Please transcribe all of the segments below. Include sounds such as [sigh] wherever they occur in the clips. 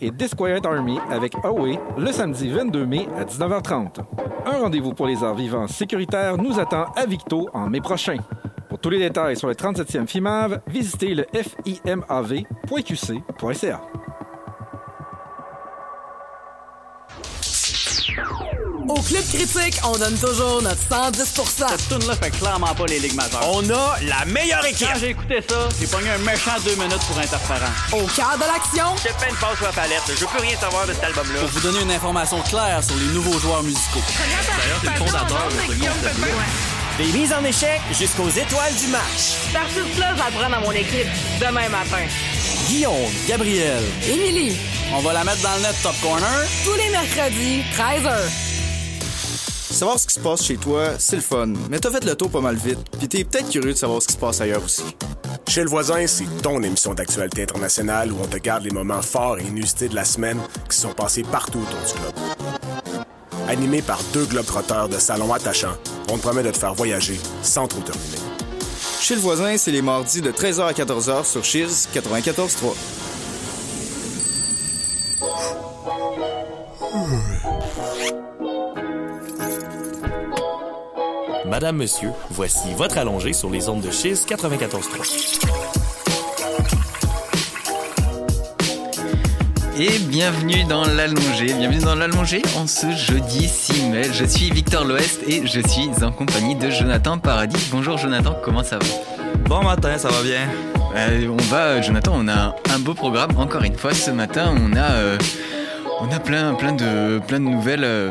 et Disquiet Army avec Away le samedi 22 mai à 19h30. Un rendez-vous pour les arts vivants sécuritaires nous attend à Victo en mai prochain. Pour tous les détails sur le 37e FIMAV, visitez le fimav.qc.ca. Au Club Critique, on donne toujours notre 110% Cette tune là fait clairement pas les ligues majeures. On a la meilleure équipe. Quand j'ai écouté ça, j'ai pogné un méchant deux minutes pour interférent. Au cœur de l'action, J'ai fait une passe sur la palette. Je veux plus rien savoir de cet album-là. Pour vous donner une information claire sur les nouveaux joueurs musicaux. D'ailleurs, c'est le fondateur de ce. Des mises en échec jusqu'aux étoiles du match. Cet artiste-là, je vais le prendre dans mon équipe demain matin. Guillaume, Gabriel, Émilie, on va la mettre dans le net Top Corner. tous les mercredis, 13h. Savoir ce qui se passe chez toi, c'est le fun, mais t'as fait le tour pas mal vite, puis t'es peut-être curieux de savoir ce qui se passe ailleurs aussi. Chez le voisin, c'est ton émission d'actualité internationale où on te garde les moments forts et inusités de la semaine qui sont passés partout autour du globe. Animé par deux globetrotteurs de salon attachants, on te promet de te faire voyager sans trop te ruiner. Chez le voisin, c'est les mardis de 13h à 14h sur Cheers 94.3. Madame, monsieur, voici votre allongé sur les ondes de Chiz 94.3. Et bienvenue dans l'allongé, bienvenue dans l'allongé en ce jeudi 6 mai. Je suis Victor L'Ouest et je suis en compagnie de Jonathan Paradis. Bonjour Jonathan, comment ça va? Bon matin, ça va bien. Euh, On va, Jonathan, on a un beau programme. Encore une fois, ce matin, on a, euh, on a plein, plein de, plein de nouvelles, euh,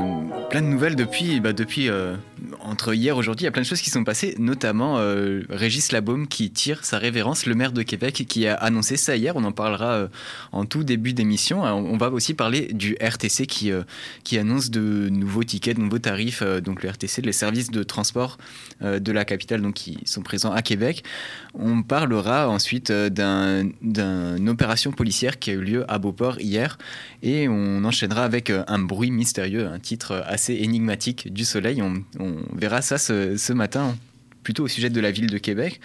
plein de nouvelles depuis, bah, depuis euh, entre hier et aujourd'hui. Il y a plein de choses qui sont passées, notamment euh, Régis Labaume qui tire sa révérence, le maire de Québec, qui a annoncé ça hier. On en parlera euh, en tout début d'émission. On va aussi parler du RTC qui, euh, qui annonce de nouveaux tickets, de nouveaux tarifs. donc le RTC, les services de transport de la capitale, donc qui sont présents à Québec. On parlera ensuite d'un- d'une opération policière qui a eu lieu à Beauport hier. Et on enchaînera avec un bruit mystérieux, un titre assez énigmatique du soleil. Verra ça ce, matin, plutôt au sujet de la ville de Québec.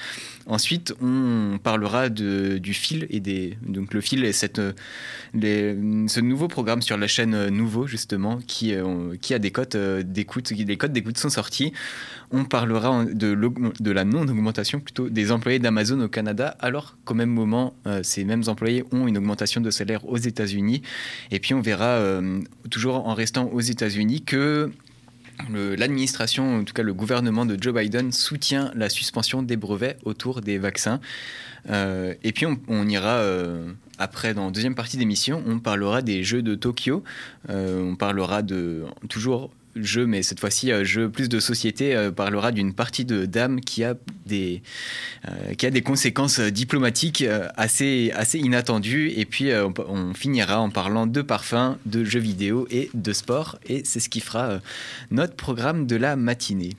Ensuite, on parlera de, du fil et des. Donc, le fil est cette, ce nouveau programme sur la chaîne Nouveau, justement, qui, euh, qui a des cotes euh, d'écoute. Les codes d'écoute sont sortis. On parlera de, de la non-augmentation plutôt des employés d'Amazon au Canada, alors qu'au même moment, euh, ces mêmes employés ont une augmentation de salaire aux États-Unis. Et puis, on verra, toujours en restant aux États-Unis, que l'administration, en tout cas le gouvernement de Joe Biden, soutient la suspension des brevets autour des vaccins. Euh, et puis on, ira euh, après, dans la deuxième partie d'émission, on parlera des Jeux de Tokyo. Euh, on parlera de toujours jeux, mais cette fois-ci euh, jeux plus de société. euh, parlera d'une partie de dames qui a des euh, qui a des conséquences diplomatiques assez assez inattendues. Et puis on, finira en parlant de parfums, de jeux vidéo et de sport. Et c'est ce qui fera notre programme de la matinée.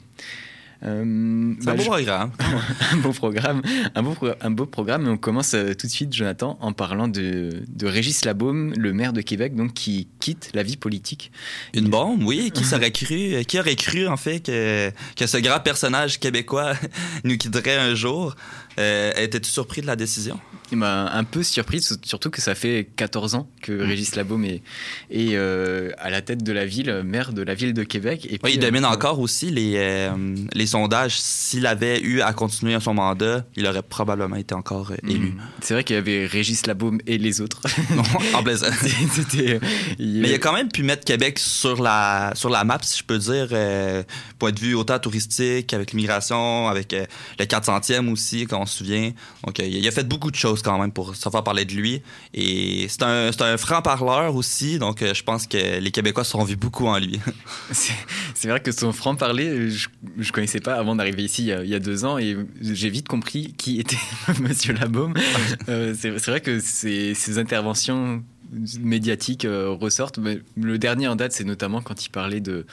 Euh, C'est un beau je- programme. [laughs] un beau programme, un beau, pro- un beau programme. Et on commence euh, tout de suite, Jonathan, en parlant de, de Régis Labaume, le maire de Québec, donc qui quitte la vie politique. Une bombe, oui. Qui [laughs] serait cru, qui aurait cru, en fait, que, que ce grand personnage québécois [laughs] nous quitterait un jour? Euh, Étais-tu surpris de la décision? Il m'a un peu surpris, surtout que ça fait 14 ans que Mm. Régis Labaume est, est, euh, à la tête de la ville, maire de la ville de Québec. Et Oui, il domine euh, encore aussi les, euh, les sondages. S'il avait eu à continuer son mandat, il aurait probablement été encore euh, élu. Mm. C'est vrai qu'il y avait Régis Labaume et les autres. [laughs] en plaisant. [laughs] Mais il a quand même pu mettre Québec sur la, sur la map, si je peux dire, euh, point de vue autant touristique, avec l'immigration, avec euh, le 400e aussi, quand on se souvient. Donc, euh, il a fait beaucoup de choses quand même pour se faire parler de lui. Et c'est un, c'est un franc-parleur aussi, donc euh, je pense que les Québécois se sont vus beaucoup en lui. [laughs] C'est vrai que son franc-parler, je, je connaissais pas avant d'arriver ici il y, a, il y a deux ans et j'ai vite compris qui était [laughs] Monsieur Labaume. Euh, c'est vrai que ces interventions médiatiques euh, ressortent. Mais le dernier en date, c'est notamment quand il parlait de,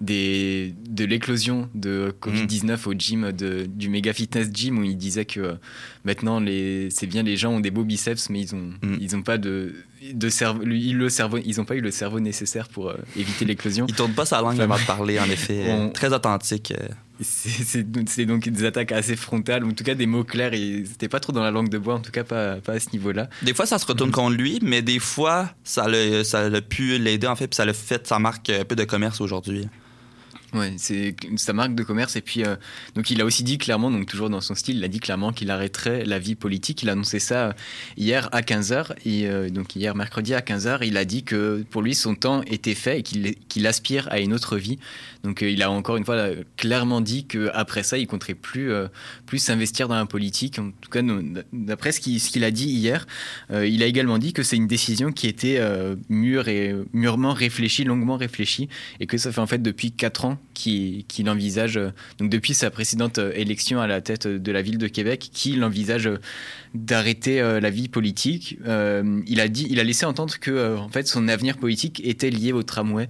des, de l'éclosion de Covid-19 au gym, de, du méga fitness gym, où il disait que euh, maintenant, les- c'est bien les gens ont des beaux biceps, mais ils ont, ils ont pas de. De cerveau, lui, le cerveau, ils n'ont pas eu le cerveau nécessaire pour euh, éviter l'éclosion. Il tourne pas sa langue avant de parler, en effet. [laughs] On- Très authentique. euh. C'est donc des attaques assez frontales, en tout cas des mots clairs, et c'était pas trop dans la langue de bois, en tout cas pas, pas à ce niveau-là. Des fois, ça se retourne contre lui, mais des fois, ça l'a ça l'a pu l'aider, en fait, puis ça l'a fait sa marque un peu de commerce aujourd'hui. Ouais, c'est sa marque de commerce. Et puis, euh, donc, il a aussi dit clairement, donc toujours dans son style, il a dit clairement qu'il arrêterait la vie politique. Il a annoncé ça euh, hier à 15h. Et euh, donc, hier, mercredi à 15h, il a dit que pour lui, son temps était fait et qu'il aspire à une autre vie. Donc, euh, il a encore une fois euh, clairement dit qu'après ça, il compterait plus, euh, plus s'investir dans la politique. En tout cas, d'après ce qu'il a dit hier, il a également dit que c'est une décision qui était mûre et mûrement réfléchie, longuement réfléchie, et que ça fait en fait depuis 4 ans qu'il envisage, donc depuis sa précédente élection à la tête de la ville de Québec, qu'il envisage d'arrêter la vie politique. Il a dit, il a laissé entendre que en fait son avenir politique était lié au tramway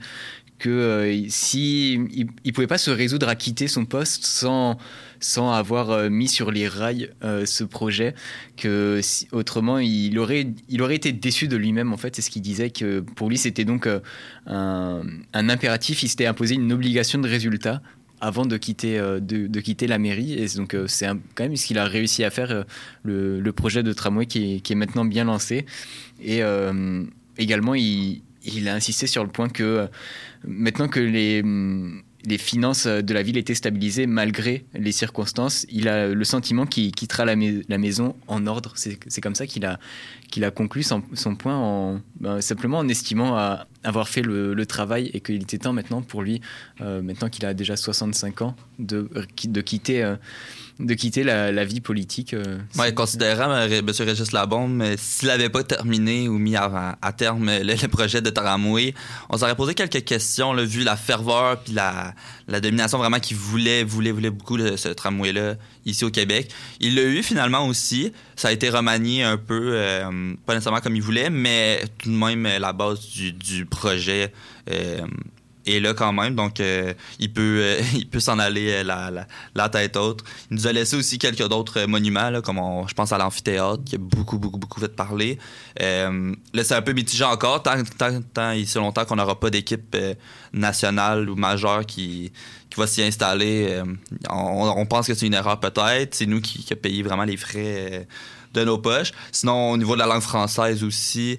que euh, pouvait pas se résoudre à quitter son poste sans sans avoir euh, mis sur les rails euh, ce projet que autrement il aurait il aurait été déçu de lui-même en fait c'est ce qu'il disait que pour lui c'était donc un, impératif il s'était imposé une obligation de résultat avant de quitter, de, quitter la mairie. Et donc, c'est quand même ce qu'il a réussi à faire, le, projet de tramway qui est, qui est maintenant bien lancé. Et également, il, il a insisté sur le point que euh, maintenant que les, hum, les finances de la ville étaient stabilisées malgré les circonstances, il a le sentiment qu'il quittera la, mais- la maison en ordre. C'est comme ça qu'il a, a conclu son, son point en, ben, simplement en estimant à- avoir fait le, le travail et qu'il était temps maintenant pour lui, euh, maintenant qu'il a déjà 65 ans, de, de quitter, euh, de quitter la, la vie politique. euh, Ouais, considérant euh, M. Régis Labombe, s'il n'avait pas terminé ou mis à, à terme le, le projet de tramway, on s'aurait posé quelques questions, là, vu la ferveur puis la, la domination vraiment qu'il voulait, voulait, voulait beaucoup de ce tramway-là ici au Québec. Il l'a eu finalement aussi. Ça a été remanié un peu, pas nécessairement comme il voulait, mais tout de même la base du, du projet. euh, est là quand même, donc euh, il peut, euh, [laughs] peut s'en aller la, la, tête haute. Il nous a laissé aussi quelques d'autres monuments, comme on- je pense à l'amphithéâtre, qui a beaucoup, beaucoup, beaucoup fait parler. Là, c'est un peu mitigé encore, tant, tant, tant et si longtemps qu'on n'aura pas d'équipe nationale ou majeure qui, qui va s'y installer. on, pense que c'est une erreur peut-être. C'est nous qui, qui payé vraiment les frais de nos poches. Sinon, au niveau de la langue française aussi,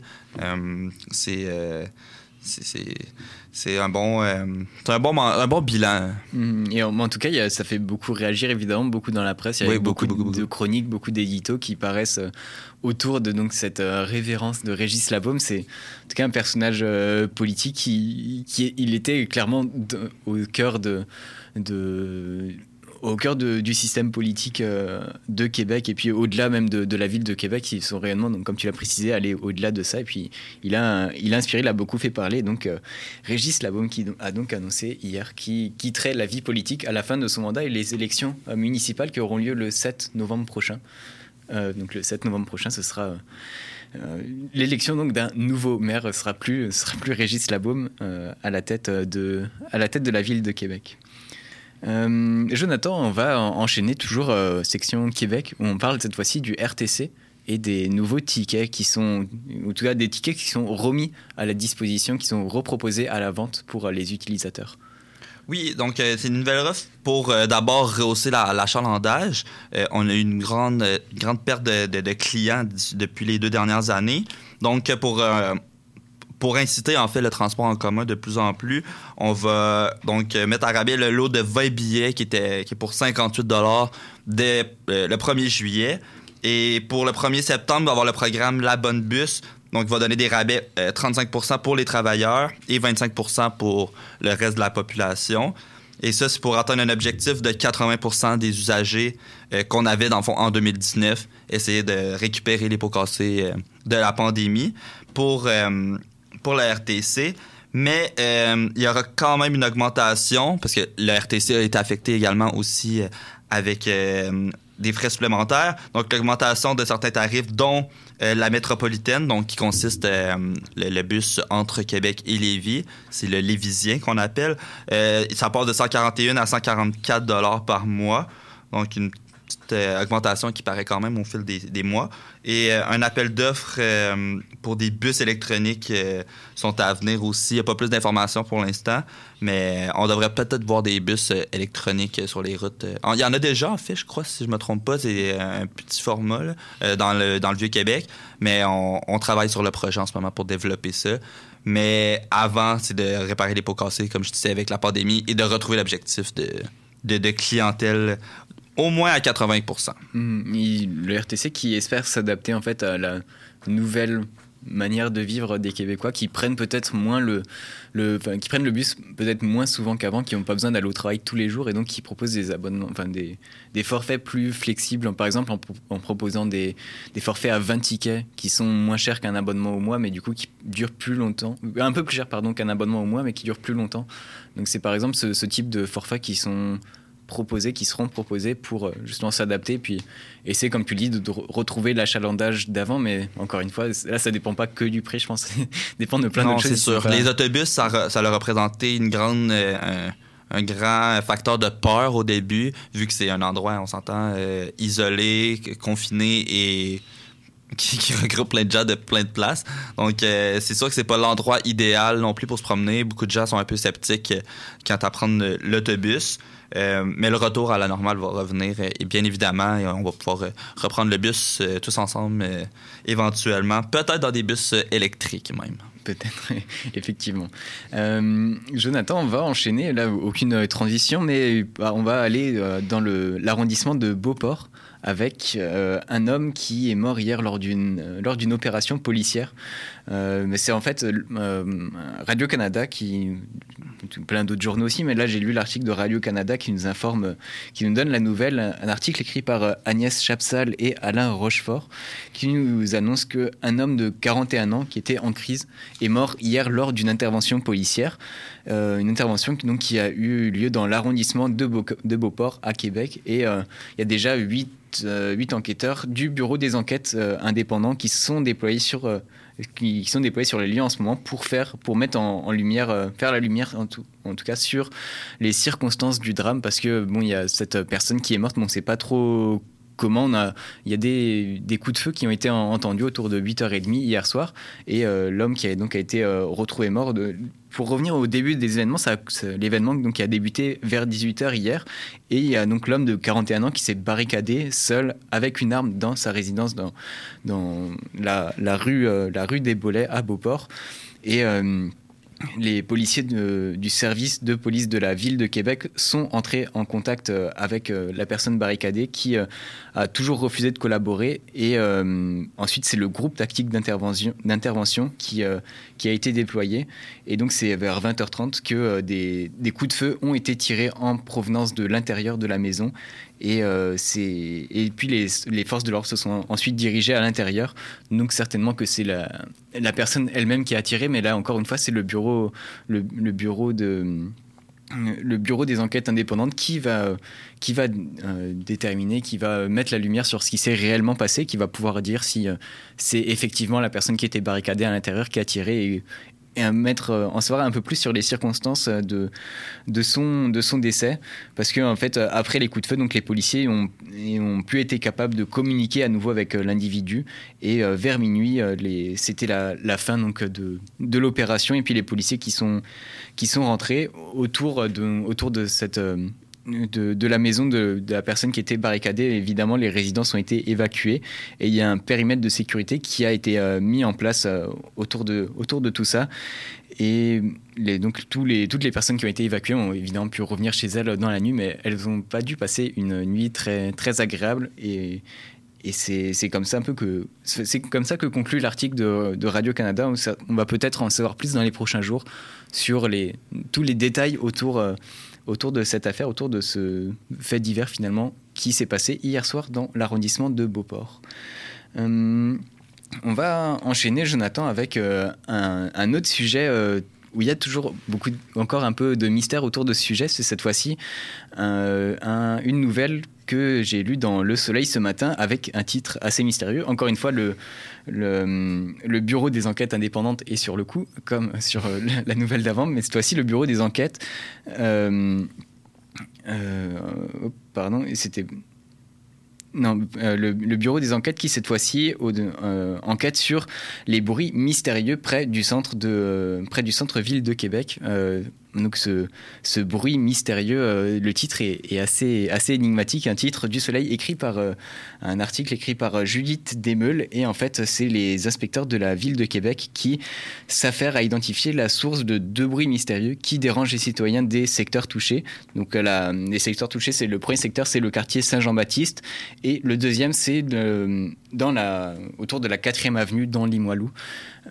c'est... c'est- un bon euh, un bon un bon bilan Mhm. Et en, en tout cas, il y a- ça fait beaucoup réagir, évidemment, beaucoup dans la presse. Il y a Oui, beaucoup, beaucoup, de chroniques, beaucoup d'éditos qui paraissent euh, autour de donc, cette euh, révérence de Régis Labaume. C'est en tout cas un personnage euh, politique qui, qui il était clairement au cœur de, de au cœur de- du système politique euh, de Québec et puis au-delà même de, la ville de Québec, ils sont réellement, donc, comme tu l'as précisé, allés au-delà de ça. Et puis il a, il a inspiré, il a beaucoup fait parler. Donc euh, Régis Labaume qui a donc annoncé hier qu'il quitterait la vie politique à la fin de son mandat et les élections euh, municipales qui auront lieu le 7 novembre prochain. Donc le 7 novembre prochain, ce sera l'élection donc d'un nouveau maire. Ce sera plus, sera plus Régis Labaume à la tête de, à la tête de la ville de Québec. Euh, Jonathan, on va en- enchaîner toujours euh, section Québec où on parle cette fois-ci du RTC et des nouveaux tickets qui sont, ou tout cas des tickets qui sont remis à la disposition, qui sont reproposés à la vente pour euh, les utilisateurs. Oui, donc c'est une nouvelle offre pour d'abord rehausser la- l'achalandage. Euh, on a eu une grande, grande perte de, de- clients depuis les deux dernières années. Donc pour, pour inciter en fait le transport en commun de plus en plus, on va donc euh, mettre à rabais le lot de 20 billets qui, était, qui est pour 58 dès euh, le 1er juillet. Et pour le 1er septembre, il va avoir le programme La Bonne Bus. Donc, va donner des rabais euh, 35% pour les travailleurs et 25% pour le reste de la population. Et ça, c'est pour atteindre un objectif de 80% des usagers euh, qu'on avait, dans le fond, en 2019. Essayer de récupérer les pots cassés euh, de la pandémie pour, euh, pour la RTC. Mais euh, il y aura quand même une augmentation, parce que le RTC a été affecté également aussi euh, avec euh, des frais supplémentaires. Donc, l'augmentation de certains tarifs, dont la métropolitaine, donc qui consiste le, le bus entre Québec et Lévis. C'est le Lévisien qu'on appelle. Ça passe de 141 à 144 dollars par mois. Donc, une euh, augmentation qui paraît quand même au fil des, mois. Et euh, un appel d'offres euh, pour des bus électroniques sont à venir aussi. Il n'y a pas plus d'informations pour l'instant, mais on devrait peut-être voir des bus électroniques sur les routes. Il y en a déjà, en fait, je crois, si je me trompe pas. C'est un petit format dans, le, dans le Vieux-Québec, mais on, travaille sur le projet en ce moment pour développer ça. Mais avant, c'est de réparer les pots cassés, comme je disais, avec la pandémie, et de retrouver l'objectif de, de clientèle au moins à 80 Mm, il- le RTC qui espère s'adapter en fait à la nouvelle manière de vivre des Québécois qui prennent peut-être moins le, qui prennent le bus peut-être moins souvent qu'avant qui n'ont pas besoin d'aller au travail tous les jours et donc qui proposent des abonnements enfin des, forfaits plus flexibles. Par exemple en, pro- en proposant des, forfaits à 20 tickets qui sont moins chers qu'un abonnement au mois mais du coup qui durent plus longtemps un peu plus cher pardon qu'un abonnement au mois mais qui durent plus longtemps. Donc c'est par exemple ce type de forfaits qui sont proposés, qui seront proposés pour euh, justement s'adapter, puis essayer, comme tu le dis, de, de re- retrouver l'achalandage d'avant. Mais encore une fois, là, ça dépend pas que du prix, je pense. [laughs] ça dépend de plein non, d'autres choses. c'est sûr. Les autobus, ça, re- ça leur a représenté une grande, euh, un, un grand facteur de peur au début, vu que c'est un endroit, on s'entend, euh, isolé, confiné et [laughs] qui, qui regroupe plein de gens de plein de places. Donc, euh, c'est sûr que c'est pas l'endroit idéal non plus pour se promener. Beaucoup de gens sont un peu sceptiques quant à prendre l'autobus. Euh, mais le retour à la normale va revenir euh, et bien évidemment, on va pouvoir euh, reprendre le bus tous ensemble éventuellement, peut-être dans des bus électriques même. Peut-être, [laughs] effectivement. Jonathan, on va enchaîner, là, aucune transition, mais on va aller euh, dans l'arrondissement de Beauport avec un homme qui est mort hier lors d'une opération policière. Euh, mais c'est en fait euh, Radio-Canada qui plein d'autres journaux aussi, mais là j'ai lu l'article de Radio-Canada qui nous informe, qui nous donne la nouvelle, un article écrit par euh, Agnès Chapsal et Alain Rochefort, qui nous annonce qu'un homme de 41 ans qui était en crise est mort hier lors d'une intervention policière, une intervention donc, qui a eu lieu dans l'arrondissement de, Beau- Beauport à Québec, et il y a déjà 8 huit enquêteurs du bureau des enquêtes euh, indépendants qui sont déployés sur qui, sont déployés sur les lieux en ce moment pour faire pour mettre en, lumière euh, faire la lumière en tout, en tout cas sur les circonstances du drame parce que bon il y a cette personne qui est morte mais on sait pas trop comment on a il y a des, des coups de feu qui ont été en- entendus autour de 8h30 hier soir et euh, l'homme qui a donc a été euh, retrouvé mort pour revenir au début des événements, l'événement donc a débuté vers 18h hier, et il y a donc l'homme de 41 ans qui s'est barricadé seul avec une arme dans sa résidence dans, dans la, la rue, euh, la rue des Bolets à Beauport. Et les policiers du service de police de la ville de Québec sont entrés en contact euh, avec euh, la personne barricadée qui euh, a toujours refusé de collaborer. Et ensuite, c'est le groupe tactique d'intervention, qui, qui a été déployé. Et donc, c'est vers 20h30 que euh, des, des coups de feu ont été tirés en provenance de l'intérieur de la maison. Et, euh, et puis, les, les forces de l'ordre se sont ensuite dirigées à l'intérieur. Donc, certainement que c'est la, la personne elle-même qui a tiré. Mais là, encore une fois, c'est le bureau, le bureau de le bureau des enquêtes indépendantes qui va, qui va euh, déterminer, qui va mettre la lumière sur ce qui s'est réellement passé, qui va pouvoir dire si euh, c'est effectivement la personne qui était barricadée à l'intérieur qui a tiré et, et à mettre, euh, en savoir un peu plus sur les circonstances euh, de, de, son, de son décès. Parce que, en fait, euh, après les coups de feu, donc, les policiers ont, ont plus été capables de communiquer à nouveau avec l'individu. Et vers minuit, c'était la, la fin donc, de, de l'opération. Et puis les policiers qui sont, qui sont rentrés autour de, autour de cette. De, la maison de, la personne qui était barricadée. Évidemment, les résidences ont été évacuées et il y a un périmètre de sécurité qui a été euh, mis en place euh, autour, de, autour de tout ça. Et donc les, toutes les personnes qui ont été évacuées ont évidemment pu revenir chez elles dans la nuit, mais elles n'ont pas dû passer une nuit très, très agréable. Et, c'est comme ça un peu que c'est comme ça que conclut l'article de, Radio Canada. On, on va peut-être en savoir plus dans les prochains jours sur les, tous les détails autour, euh, autour de cette affaire, autour de ce fait divers finalement qui s'est passé hier soir dans l'arrondissement de Beauport. Euh, on va enchaîner, Jonathan, avec euh, un, autre sujet euh, où il y a toujours beaucoup, encore un peu de mystère autour de ce sujet. C'est cette fois-ci un- une nouvelle que j'ai lue dans Le Soleil ce matin avec un titre assez mystérieux. Encore une fois, le, bureau des enquêtes indépendantes est sur le coup, comme sur euh, [laughs] la- nouvelle d'avant, mais cette fois-ci, le bureau des enquêtes. euh, euh, oh, pardon, c'était Non, le, bureau des enquêtes qui cette fois-ci enquête sur les bruits mystérieux près du centre de près du centre-ville de Québec. Donc ce, ce bruit mystérieux, euh, le titre est, assez assez énigmatique. Un titre du Soleil écrit par euh, un article écrit par euh, Judith Desmeules et en fait c'est les inspecteurs de la ville de Québec qui s'affairent à identifier la source de deux bruits mystérieux qui dérangent les citoyens des secteurs touchés. Donc les secteurs touchés, c'est le premier secteur, c'est le quartier Saint-Jean-Baptiste et le deuxième, c'est dans la, autour de la 4e avenue dans Limoilou.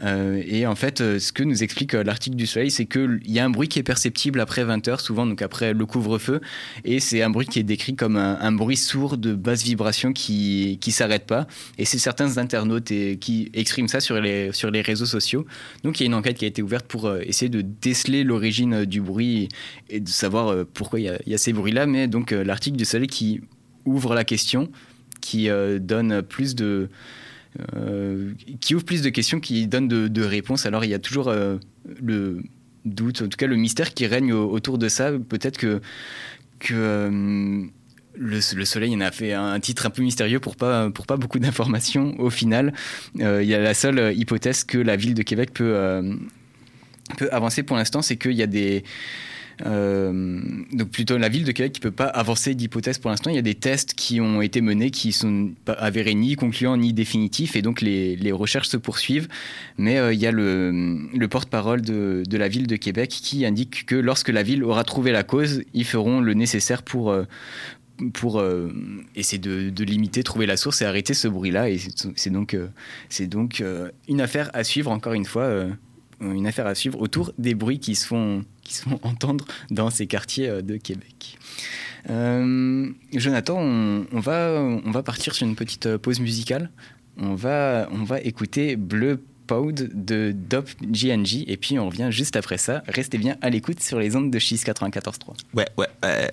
Euh, et en fait, euh, ce que nous explique euh, l'article du Soleil, c'est qu'il y a un bruit qui est perceptible après 20h, souvent donc après le couvre-feu, et c'est un bruit qui est décrit comme un, bruit sourd de basse vibration qui qui s'arrête pas. Et c'est certains internautes qui expriment ça sur les sur les réseaux sociaux. Donc il y a une enquête qui a été ouverte pour essayer de déceler l'origine du bruit et de savoir pourquoi il y a, ces bruits-là. Mais donc l'article du Soleil qui ouvre la question, qui donne plus de euh, qui ouvre plus de questions, qui donne de, réponses. Alors il y a toujours euh, le doute, en tout cas le mystère qui règne au- autour de ça. Peut-être que, euh, le, le Soleil en a fait un titre un peu mystérieux pour pas, pour pas beaucoup d'informations au final. Il y a la seule hypothèse que la ville de Québec peut, peut avancer pour l'instant, c'est qu'il y a des... euh, donc plutôt la ville de Québec qui peut pas avancer d'hypothèse pour l'instant. Il y a des tests qui ont été menés qui sont avérés ni concluants ni définitifs et donc les, recherches se poursuivent. Mais euh, il y a le, le porte-parole de, la ville de Québec qui indique que lorsque la ville aura trouvé la cause, ils feront le nécessaire pour euh, essayer de, limiter, trouver la source et arrêter ce bruit-là. Et c'est donc, une affaire à suivre, encore une fois, une affaire à suivre autour des bruits qui se font, qui [laughs] entendre dans ces quartiers euh, de Québec. Euh, Jonathan, on, va, on va partir sur une petite euh, pause musicale. On va, on va écouter Bleu Pod de Dop GNG et puis on revient juste après ça. Restez bien à l'écoute sur les ondes de Chiz 94.3. Ouais, ouais, ouais.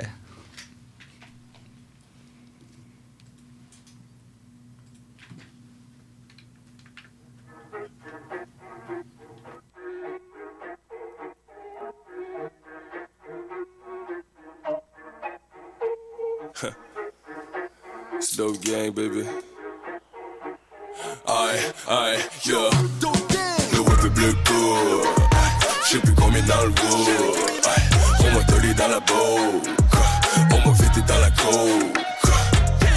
It's dope gang, baby. Aïe, aïe, yo. Le web est bleu court. Je sais plus dans le bout. On m'a tolé dans la boue. On m'a fêté dans la coke.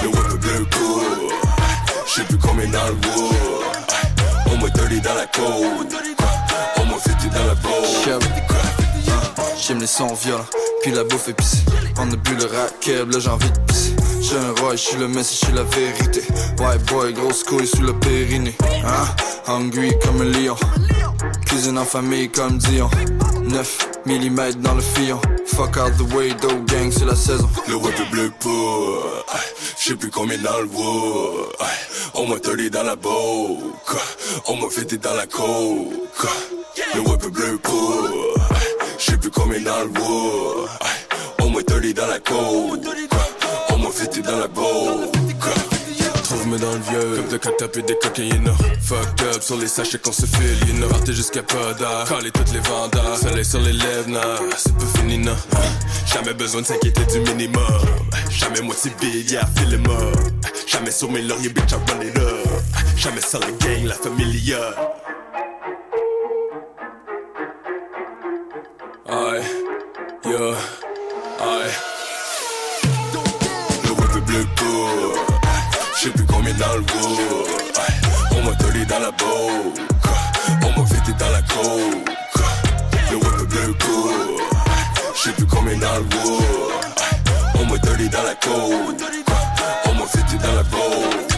Le web est bleu court. Je sais plus le bout. On m'a tolé dans la m'a fêté dans la J'aime les sons violents, puis la bouffe épicée. On a bu le racket, là j'ai envie de pisser. J'suis un roi, j'suis le messie, j'suis la vérité. White boy, grosse couille sous le périnée. Hein? Hungry comme un lion. Cuisine en famille comme Dion. 9 mm dans le fillon. Fuck out the way, dope gang, c'est la saison. Le web est bleu pour Je sais plus combien dans le wood On m'a tolé dans la boque On m'a fêté dans la coke Le web est bleu pour Combien dans le wood On m'a tolé dans la coke On m'a fêté dans la boque Trouve-moi dans le vieux. Comme de catap et des cocaïnes Fucked up sur les sachets qu'on se file Partez jusqu'à pas d'art Caler toutes les vendeurs Soleil sur les lèvres nah, C'est pas fini Jamais besoin de s'inquiéter du minimum. Jamais motivé, yeah, feel up Jamais sur mes lauriers, bitch, I run it up. Jamais sans le gang, la familia yo, aïe. Le web est bleu Je sais plus combien dans le wood On m'a tolé dans la boque On m'a fêté dans la coke. Le web est bleu Je sais plus combien dans le wood On m'a tolé dans la coke. On m'a fêté dans la boque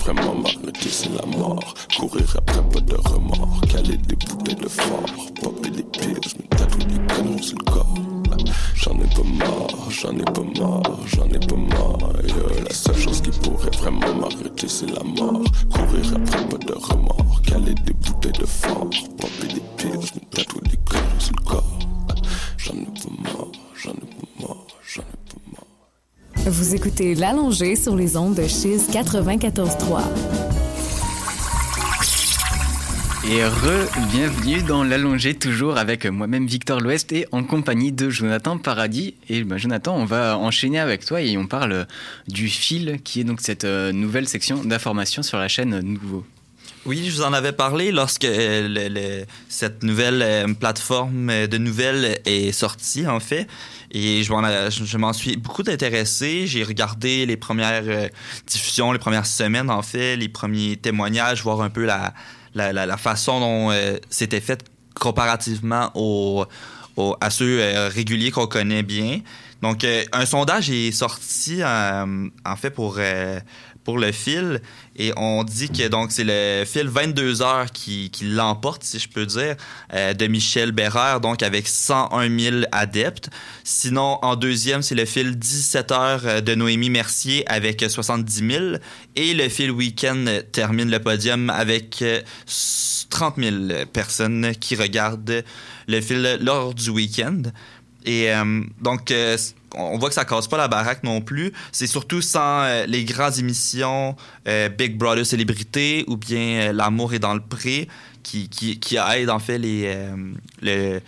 vraiment m'arrêter, c'est la mort. Courir après pas de remords. Caler des bouteilles de fort. Popper des pills, me tatouer des canons sur le corps. J'en ai pas marre, j'en ai pas marre, j'en ai pas marre. Yeah, La seule chose qui pourrait vraiment m'arrêter, c'est la mort. Courir après pas de remords. Caler des bouteilles de fort. Popper des pills, me tatouer des canons sur le corps. J'en ai pas marre, j'en ai pas marre, Vous écoutez L'Allongée sur les ondes de Chiz 94.3. Et re-bienvenue dans l'allongé, toujours avec moi-même Victor L'Ouest et en compagnie de Jonathan Paradis. Et ben, Jonathan, on va enchaîner avec toi et on parle du fil, qui est donc cette euh, nouvelle section d'information sur la chaîne Nouveau. Oui, je vous en avais parlé lorsque euh, le- cette nouvelle euh, plateforme de nouvelles est sortie, en fait. Et je m'en, suis beaucoup intéressé. J'ai regardé les premières euh, diffusions, les premières semaines, en fait, les premiers témoignages, voir un peu la, la, façon dont euh, c'était fait comparativement au, au- à ceux euh, réguliers qu'on connaît bien. Donc, euh, un sondage est sorti, euh, en fait, pour, euh, pour le fil. Et on dit que donc c'est le fil 22 heures qui, qui l'emporte, si je peux dire, euh, de Michel Bérard, donc avec 101 000 adeptes. Sinon, en deuxième, c'est le fil 17 heures euh, de Noémie Mercier avec 70 000. Et le fil week-end termine le podium avec euh, 30 000 personnes qui regardent le fil lors du week-end. Et euh, donc, euh, on voit que ça casse pas la baraque non plus. C'est surtout sans euh, les grandes émissions euh, Big Brother Célébrité ou bien euh, L'amour est dans le pré qui, qui, qui aident en fait les, le-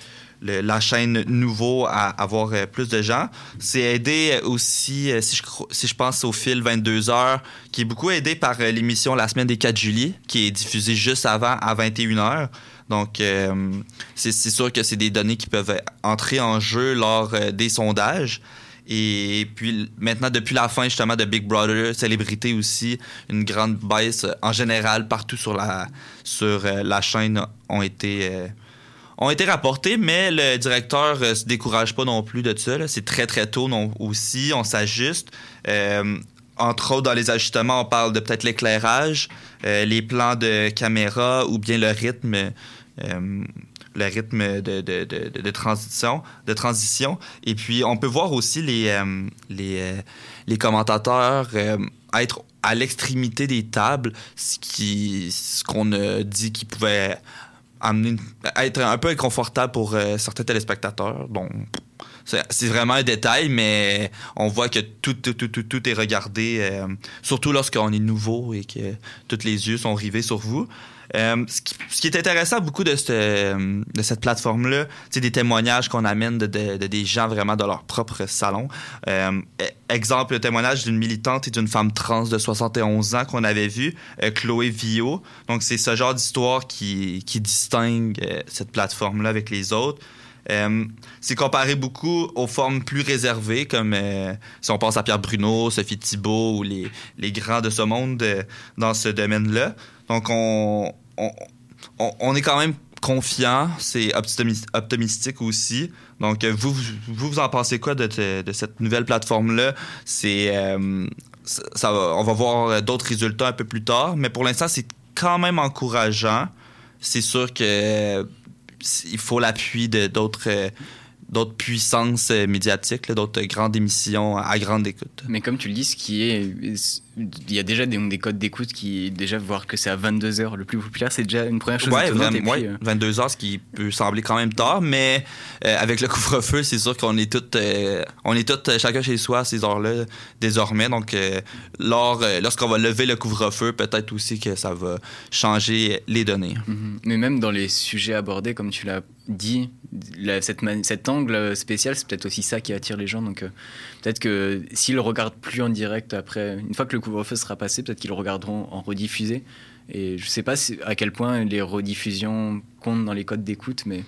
la chaîne Nouveau à avoir euh, plus de gens. C'est aidé aussi, euh, si je, pense au fil 22 heures, qui est beaucoup aidé par euh, l'émission La semaine des 4 juillet, qui est diffusée juste avant à 21 heures. Donc, euh, c'est sûr que c'est des données qui peuvent entrer en jeu lors euh, des sondages. Et puis maintenant, depuis la fin justement de Big Brother, Célébrité aussi, une grande baisse euh, en général partout sur la, euh, la chaîne ont été, euh, ont été rapportés, mais le directeur euh, se décourage pas non plus de ça. C'est très très tôt non, aussi, on s'ajuste. Euh, entre autres, dans les ajustements, on parle de peut-être l'éclairage, euh, les plans de caméra ou bien le rythme, le rythme de, de, de, transition, de transition. Et puis, on peut voir aussi les, les, les commentateurs être à l'extrémité des tables, ce qui, ce qu'on a dit qui pouvait amener être un peu inconfortable pour euh, certains téléspectateurs. Donc, c'est vraiment un détail, mais on voit que tout est regardé, euh, surtout lorsqu'on est nouveau et que tous les yeux sont rivés sur vous. Euh, ce, qui, est intéressant beaucoup de, cette- euh, cette plateforme-là, c'est des témoignages qu'on amène de, de- de des gens vraiment de leur propre salon. Euh, e- exemple, le témoignage d'une militante et d'une femme trans de 71 ans qu'on avait vu, euh, Chloé Vio. Donc, c'est ce genre d'histoire qui, distingue cette plateforme-là avec les autres. C'est comparé beaucoup aux formes plus réservées, comme si on pense à Pierre Bruno, Sophie Thibault ou les, grands de ce monde dans ce domaine-là. Donc, on, on, est quand même confiant, c'est optimis- optimistique aussi. Donc, euh, vous, vous, en pensez quoi de, te- de cette nouvelle plateforme-là? C'est, euh, ça, ça on va voir d'autres résultats un peu plus tard, mais pour l'instant, c'est quand même encourageant. C'est sûr que euh, il faut l'appui de d'autres euh, d'autres puissances euh, médiatiques, d'autres grandes émissions à grande écoute. Mais comme tu le dis, ce qui est, il y a déjà des, des codes d'écoute qui, déjà voir que c'est à 22 heures le plus populaire, c'est déjà une première chose Ouais, étonnante. vraiment, puis, ouais, euh, 22 heures, ce qui peut sembler quand même tard, mais euh, avec le couvre-feu, c'est sûr qu'on est tous, euh, on est tous euh, chacun chez soi à ces heures-là désormais. Donc, euh, lors, euh, lorsqu'on va lever le couvre-feu, peut-être aussi que ça va changer les données. Mhm. Mais même dans les sujets abordés, comme tu l'as dit, cette cet angle spécial, c'est peut-être aussi ça qui attire les gens. Donc euh, peut-être que s'ils le regardent plus en direct après, une fois que le couvre-feu sera passé, peut-être qu'ils le regarderont en rediffusé. Et je sais pas à quel point les rediffusions comptent dans les codes d'écoute, mais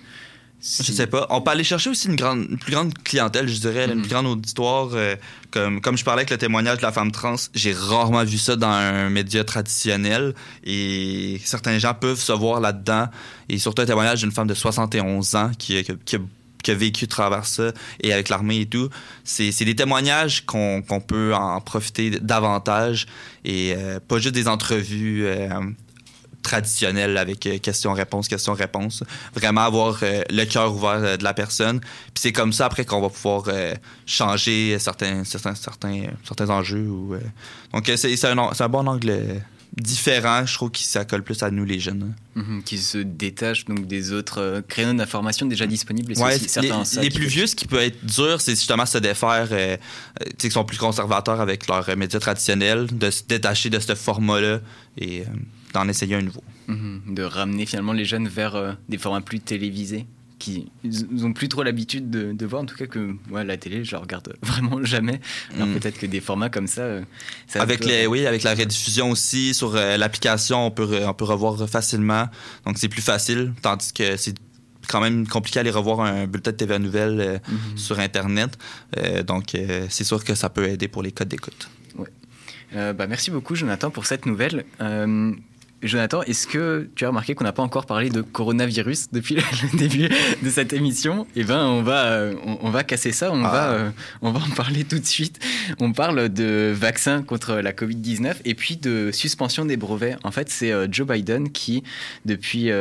Je sais pas. On peut aller chercher aussi une, grande, une plus grande clientèle, je dirais, une plus grande auditoire. euh, comme, comme je parlais avec le témoignage de la femme trans, j'ai rarement vu ça dans un média traditionnel. Et certains gens peuvent se voir là-dedans. Et surtout un témoignage d'une femme de 71 ans qui, qui, qui a qui a vécu travers ça et avec l'armée et tout. C'est des témoignages qu'on qu'on peut en profiter davantage et euh, pas juste des entrevues euh, traditionnelles avec euh, questions-réponses, questions-réponses. Vraiment avoir euh, le cœur ouvert euh, de la personne. Puis c'est comme ça après qu'on va pouvoir euh, changer certains, certains, certains, certains enjeux. Ou, Donc c'est c'est un, c'est un bon angle différent, je trouve, qui ça colle plus à nous les jeunes. Mhm, qui se détachent donc des autres créneaux d'information déjà disponibles. Ouais, les, les plus vieux, ce qui peut être dur, c'est justement se défaire, tu sais, qui sont plus conservateurs avec leurs médias traditionnels, de se détacher de ce format-là. Et d'en essayer un nouveau. Mhm. de ramener finalement les jeunes vers des formats plus télévisés qui ils ont plus trop l'habitude de, voir en tout cas que moi la télé je la regarde [laughs] vraiment jamais alors mm. peut-être que des formats comme ça, avec les oui avec la rediffusion aussi sur l'application on peut on peut revoir facilement donc c'est plus facile tandis que c'est quand même compliqué à aller revoir un bulletin de TVA Nouvelle mm-hmm. sur Internet. donc, c'est sûr que ça peut aider pour les codes d'écoute. Ouais. bah, merci beaucoup, Jonathan, pour cette nouvelle. Jonathan, est-ce que tu as remarqué qu'on n'a pas encore parlé de coronavirus depuis [laughs] le début de cette émission? Eh bien, on va, euh, on, va casser ça, on, va, ah. euh, on va en parler tout de suite. On parle de vaccins contre la Covid-19 et puis de suspension des brevets. En fait, c'est euh, Joe Biden qui, depuis...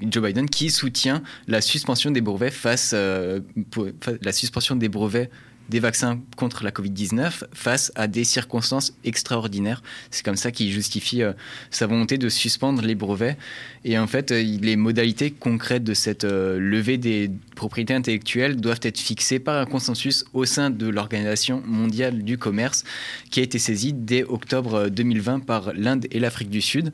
Joe Biden qui soutient la suspension des brevets face, la suspension des brevets des vaccins contre la Covid-19 face à des circonstances extraordinaires. C'est comme ça qu'il justifie euh, sa volonté de suspendre les brevets. Et en fait, euh, les modalités concrètes de cette euh, levée des propriétés intellectuelles doivent être fixées par un consensus au sein de l'Organisation mondiale du commerce qui a été saisie dès octobre 2020 par l'Inde et l'Afrique du Sud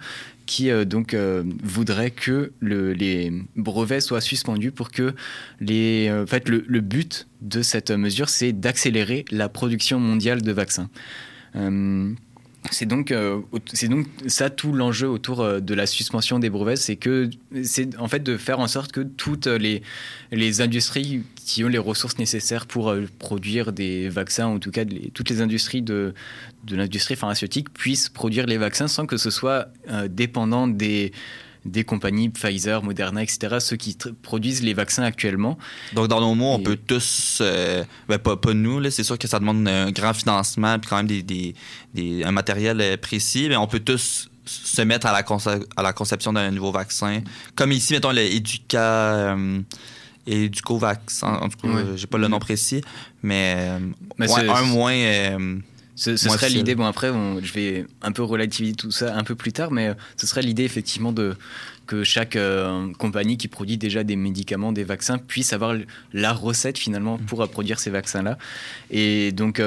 qui donc voudrait que les brevets soient suspendus pour que les en fait le, le but de cette mesure, c'est d'accélérer la production mondiale de vaccins. Euh, c'est donc, euh, donc ça tout l'enjeu autour euh, de la suspension des brevets, c'est que c'est en fait de faire en sorte que toutes les, les industries qui ont les ressources nécessaires pour produire des vaccins, en tout cas toutes les industries de, de l'industrie pharmaceutique puissent produire les vaccins sans que ce soit dépendant des des compagnies Pfizer, Moderna, etc., ceux qui produisent les vaccins actuellement. Donc, dans nos mots, on peut tous, euh, ben, pas, pas, nous, c'est sûr que ça demande un grand financement, puis quand même des, des, un matériel euh, précis, mais on peut tous se mettre à la, à la conception d'un nouveau vaccin. Comme ici, mettons, le Educa... Euh, Educovax, en, tout cas, j'ai pas le nom précis, mais, mais un moins ce, serait l'idée, bon après, je vais un peu relativiser tout ça un peu plus tard, mais euh, ce serait l'idée effectivement de que chaque euh, compagnie qui produit déjà des médicaments, des vaccins, puisse avoir la recette finalement pour euh, produire ces vaccins-là. Et donc,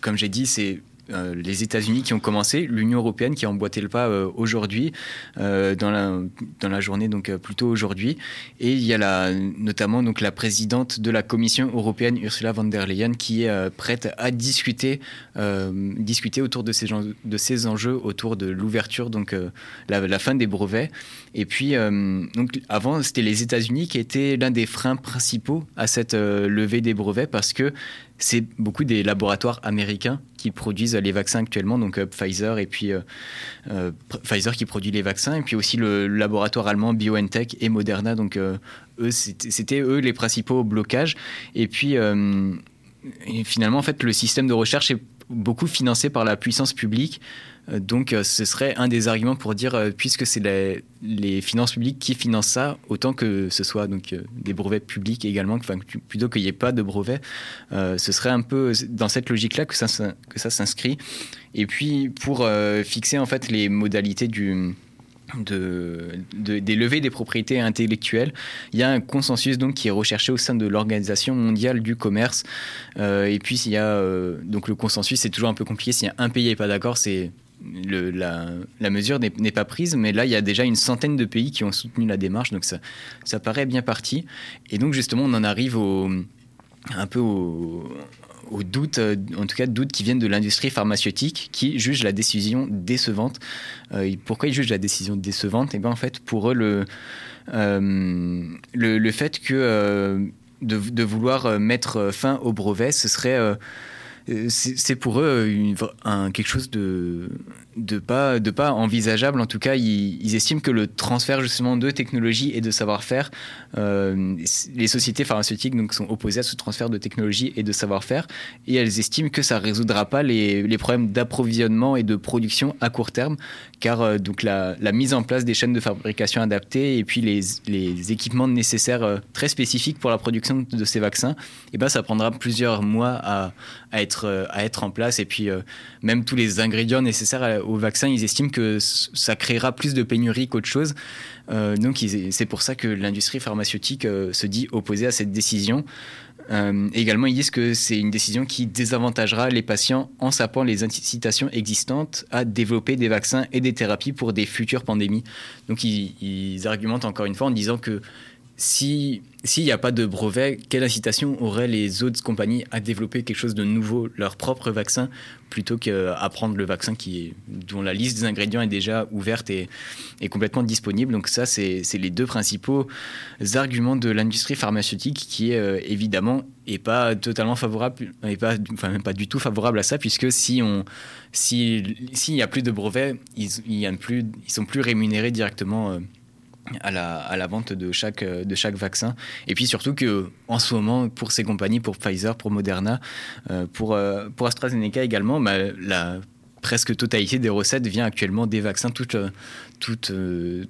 comme j'ai dit, c'est euh, les États-Unis qui ont commencé, l'Union européenne qui a emboîté le pas euh, aujourd'hui, euh, dans, la, journée, donc plutôt aujourd'hui. Et il y a notamment donc, la présidente de la Commission européenne, Ursula von der Leyen, qui est prête à discuter, discuter autour de ces, de ces enjeux, autour de l'ouverture, donc la, la, fin des brevets. Et puis, donc, avant, c'était les États-Unis qui étaient l'un des freins principaux à cette levée des brevets parce que c'est beaucoup des laboratoires américains qui produisent les vaccins actuellement, donc euh, Pfizer et puis euh, euh, Pfizer qui produit les vaccins, et puis aussi le laboratoire allemand BioNTech et Moderna. Donc eux, c'était eux les principaux blocages. Et puis finalement, en fait, le système de recherche est beaucoup financé par la puissance publique. Euh, donc euh, ce serait un des arguments pour dire, euh, puisque c'est les, finances publiques qui financent ça, autant que ce soit donc, des brevets publics également, plutôt qu'il n'y ait pas de brevets, ce serait un peu dans cette logique-là que ça, que ça s'inscrit. Et puis pour fixer en fait les modalités du... De, des levées des propriétés intellectuelles. Il y a un consensus donc qui est recherché au sein de l'Organisation mondiale du commerce. et puis il y a donc le consensus, c'est toujours un peu compliqué. A un pays n'est pas d'accord, c'est la, mesure n'est pas prise, mais là, il y a déjà une centaine de pays qui ont soutenu la démarche, donc ça, paraît bien parti. Et donc, justement, on en arrive un peu au, doute, en tout cas, doutes qui viennent de l'industrie pharmaceutique qui juge la décision décevante. Euh, pourquoi ils jugent la décision décevante? Et eh bien, en fait, pour eux, le, euh, fait que euh, de, de, vouloir mettre fin au brevet, ce serait euh, c'est pour eux quelque chose de, pas, de pas envisageable. En tout cas, ils, estiment que le transfert justement de technologie et de savoir-faire, euh, les sociétés pharmaceutiques donc, sont opposées à ce transfert de technologie et de savoir-faire, et elles estiment que ça ne résoudra pas les, problèmes d'approvisionnement et de production à court terme, car euh, donc la, mise en place des chaînes de fabrication adaptées et puis les, équipements nécessaires très spécifiques pour la production de ces vaccins, et eh ben, ça prendra plusieurs mois à être euh, à être en place. Et puis, euh, même tous les ingrédients nécessaires au vaccin, ils estiment que ça créera plus de pénurie qu'autre chose. Euh, donc, c'est pour ça que l'industrie pharmaceutique se dit opposée à cette décision. Également, ils disent que c'est une décision qui désavantagera les patients en sapant les incitations existantes à développer des vaccins et des thérapies pour des futures pandémies. Donc, ils argumentent encore une fois en disant que si s'il n'y a pas de brevet, quelle incitation auraient les autres compagnies à développer quelque chose de nouveau, leur propre vaccin, plutôt qu'à prendre le vaccin qui dont la liste des ingrédients est déjà ouverte et, est complètement disponible? Donc ça, c'est les deux principaux arguments de l'industrie pharmaceutique qui, euh, évidemment, est pas totalement favorable, et pas, enfin même pas du tout favorable à ça, puisque si on, s'il n'y a plus de brevets, ils, ils sont plus rémunérés directement. Euh, à la, à la, vente de chaque, de chaque vaccin. Et puis surtout que en ce moment, pour ces compagnies, pour Pfizer, pour Moderna, euh, pour, euh, pour AstraZeneca également, bah, la presque totalité des recettes vient actuellement des vaccins. Toute, toute,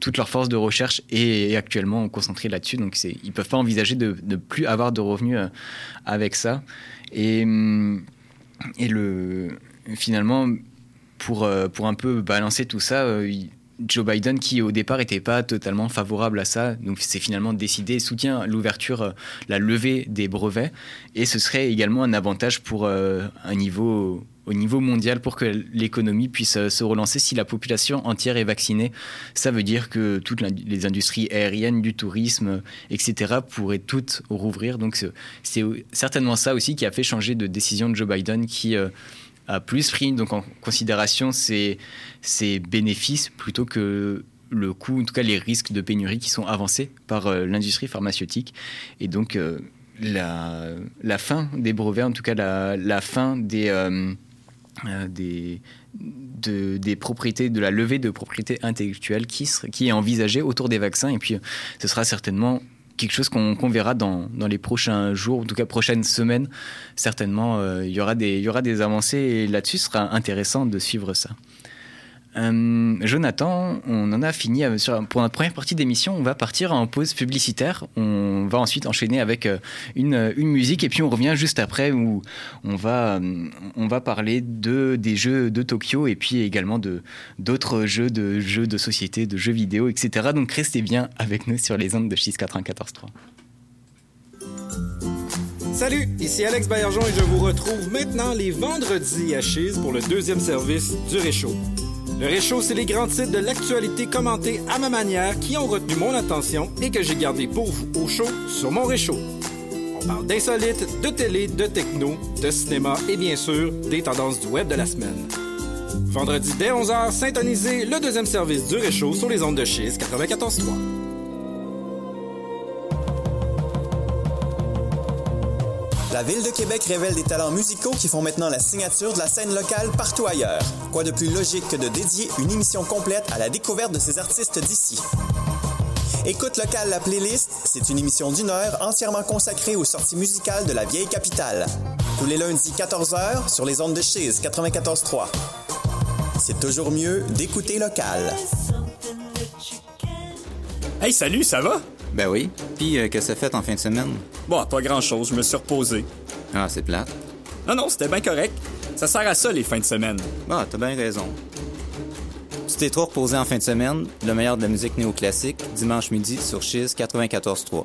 toute leur force de recherche est, actuellement concentrée là-dessus. Donc ils ne peuvent pas envisager de ne plus avoir de revenus euh, avec ça. Et, et le, finalement, pour, pour un peu balancer tout ça, Joe Biden, qui au départ n'était pas totalement favorable à ça, donc c'est finalement décidé, soutient l'ouverture, euh, la levée des brevets, et ce serait également un avantage pour euh, un niveau au niveau mondial pour que l'économie puisse euh, se relancer si la population entière est vaccinée. Ça veut dire que toutes les industries aériennes, du tourisme, etc., pourraient toutes rouvrir. Donc c'est certainement ça aussi qui a fait changer de décision de Joe Biden qui plus pris donc en considération ses, bénéfices plutôt que le coût, en tout cas les risques de pénurie qui sont avancés par euh, l'industrie pharmaceutique. Et donc euh, la, fin des brevets, en tout cas la, fin des, euh, des, de, propriétés, de la levée de propriétés intellectuelles qui, qui est envisagée autour des vaccins. Et puis ce sera certainement quelque chose qu'on verra dans, dans, les prochains jours, en tout cas prochaines semaines. Certainement, euh, il, y aura des, y aura des avancées et là-dessus, ce sera intéressant de suivre ça. Euh, Jonathan, on en a fini pour notre première partie d'émission. On va partir en pause publicitaire. On va ensuite enchaîner avec euh, une, musique et puis on revient juste après où on va, euh, parler de, des jeux de Tokyo et puis également d'autres jeux, de jeux de société, de jeux vidéo, etc. Donc restez bien avec nous sur les ondes de 694.3. Salut, ici Alex Baillargeon et je vous retrouve maintenant les vendredis à Chise pour le deuxième service du Réchaud. Le Réchaud, c'est les grands titres de l'actualité commentés à ma manière qui ont retenu mon attention et que j'ai gardé pour vous au chaud sur mon Réchaud. On parle d'insolites, de télé, de techno, de cinéma et bien sûr des tendances du web de la semaine. Vendredi dès 11h, syntonisez le deuxième service du Réchaud sur les ondes de Chise 94.3. La Ville de Québec révèle des talents musicaux qui font maintenant la signature de la scène locale partout ailleurs. Quoi de plus logique que de dédier une émission complète à la découverte de ces artistes d'ici? Écoute local la playlist, c'est une émission d'une heure entièrement consacrée aux sorties musicales de la vieille capitale. Tous les lundis 14h sur les ondes de Chise 94.3. C'est toujours mieux d'écouter local. Hey, salut, ça va? Ben oui. Puis, euh, qu'est-ce que ça fait en fin de semaine? Bon, pas grand-chose. Je me suis reposé. Ah, c'est plate. Non, non, c'était bien correct. Ça sert à ça, les fins de semaine. Ah, t'as bien raison. Tu t'es trop reposé en fin de semaine, le meilleur de la musique néoclassique, dimanche midi sur Chiz 94.3.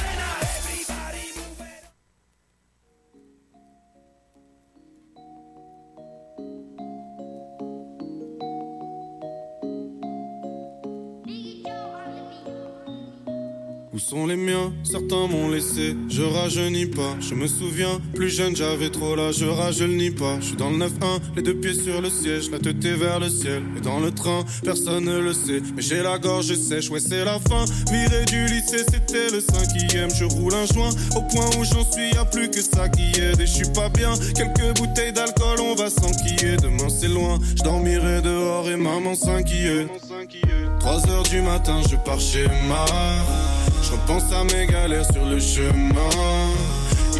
Sont les miens, certains m'ont laissé, je rajeunis pas, je me souviens, plus jeune j'avais trop là, je rajeunis pas, je suis dans le 9-1, les deux pieds sur le siège, la tête est vers le ciel, et dans le train, personne ne le sait, mais j'ai la gorge sèche, ouais c'est la fin, viré du lycée, c'était le cinquième, je roule un joint, au point où j'en suis, y a plus que ça qui aide, et je suis pas bien, quelques bouteilles d'alcool, on va s'enquiller, demain c'est loin, je dormirai dehors et maman s'inquiète. 3 heures du matin, je pars chez ma je repense à mes galères sur le chemin.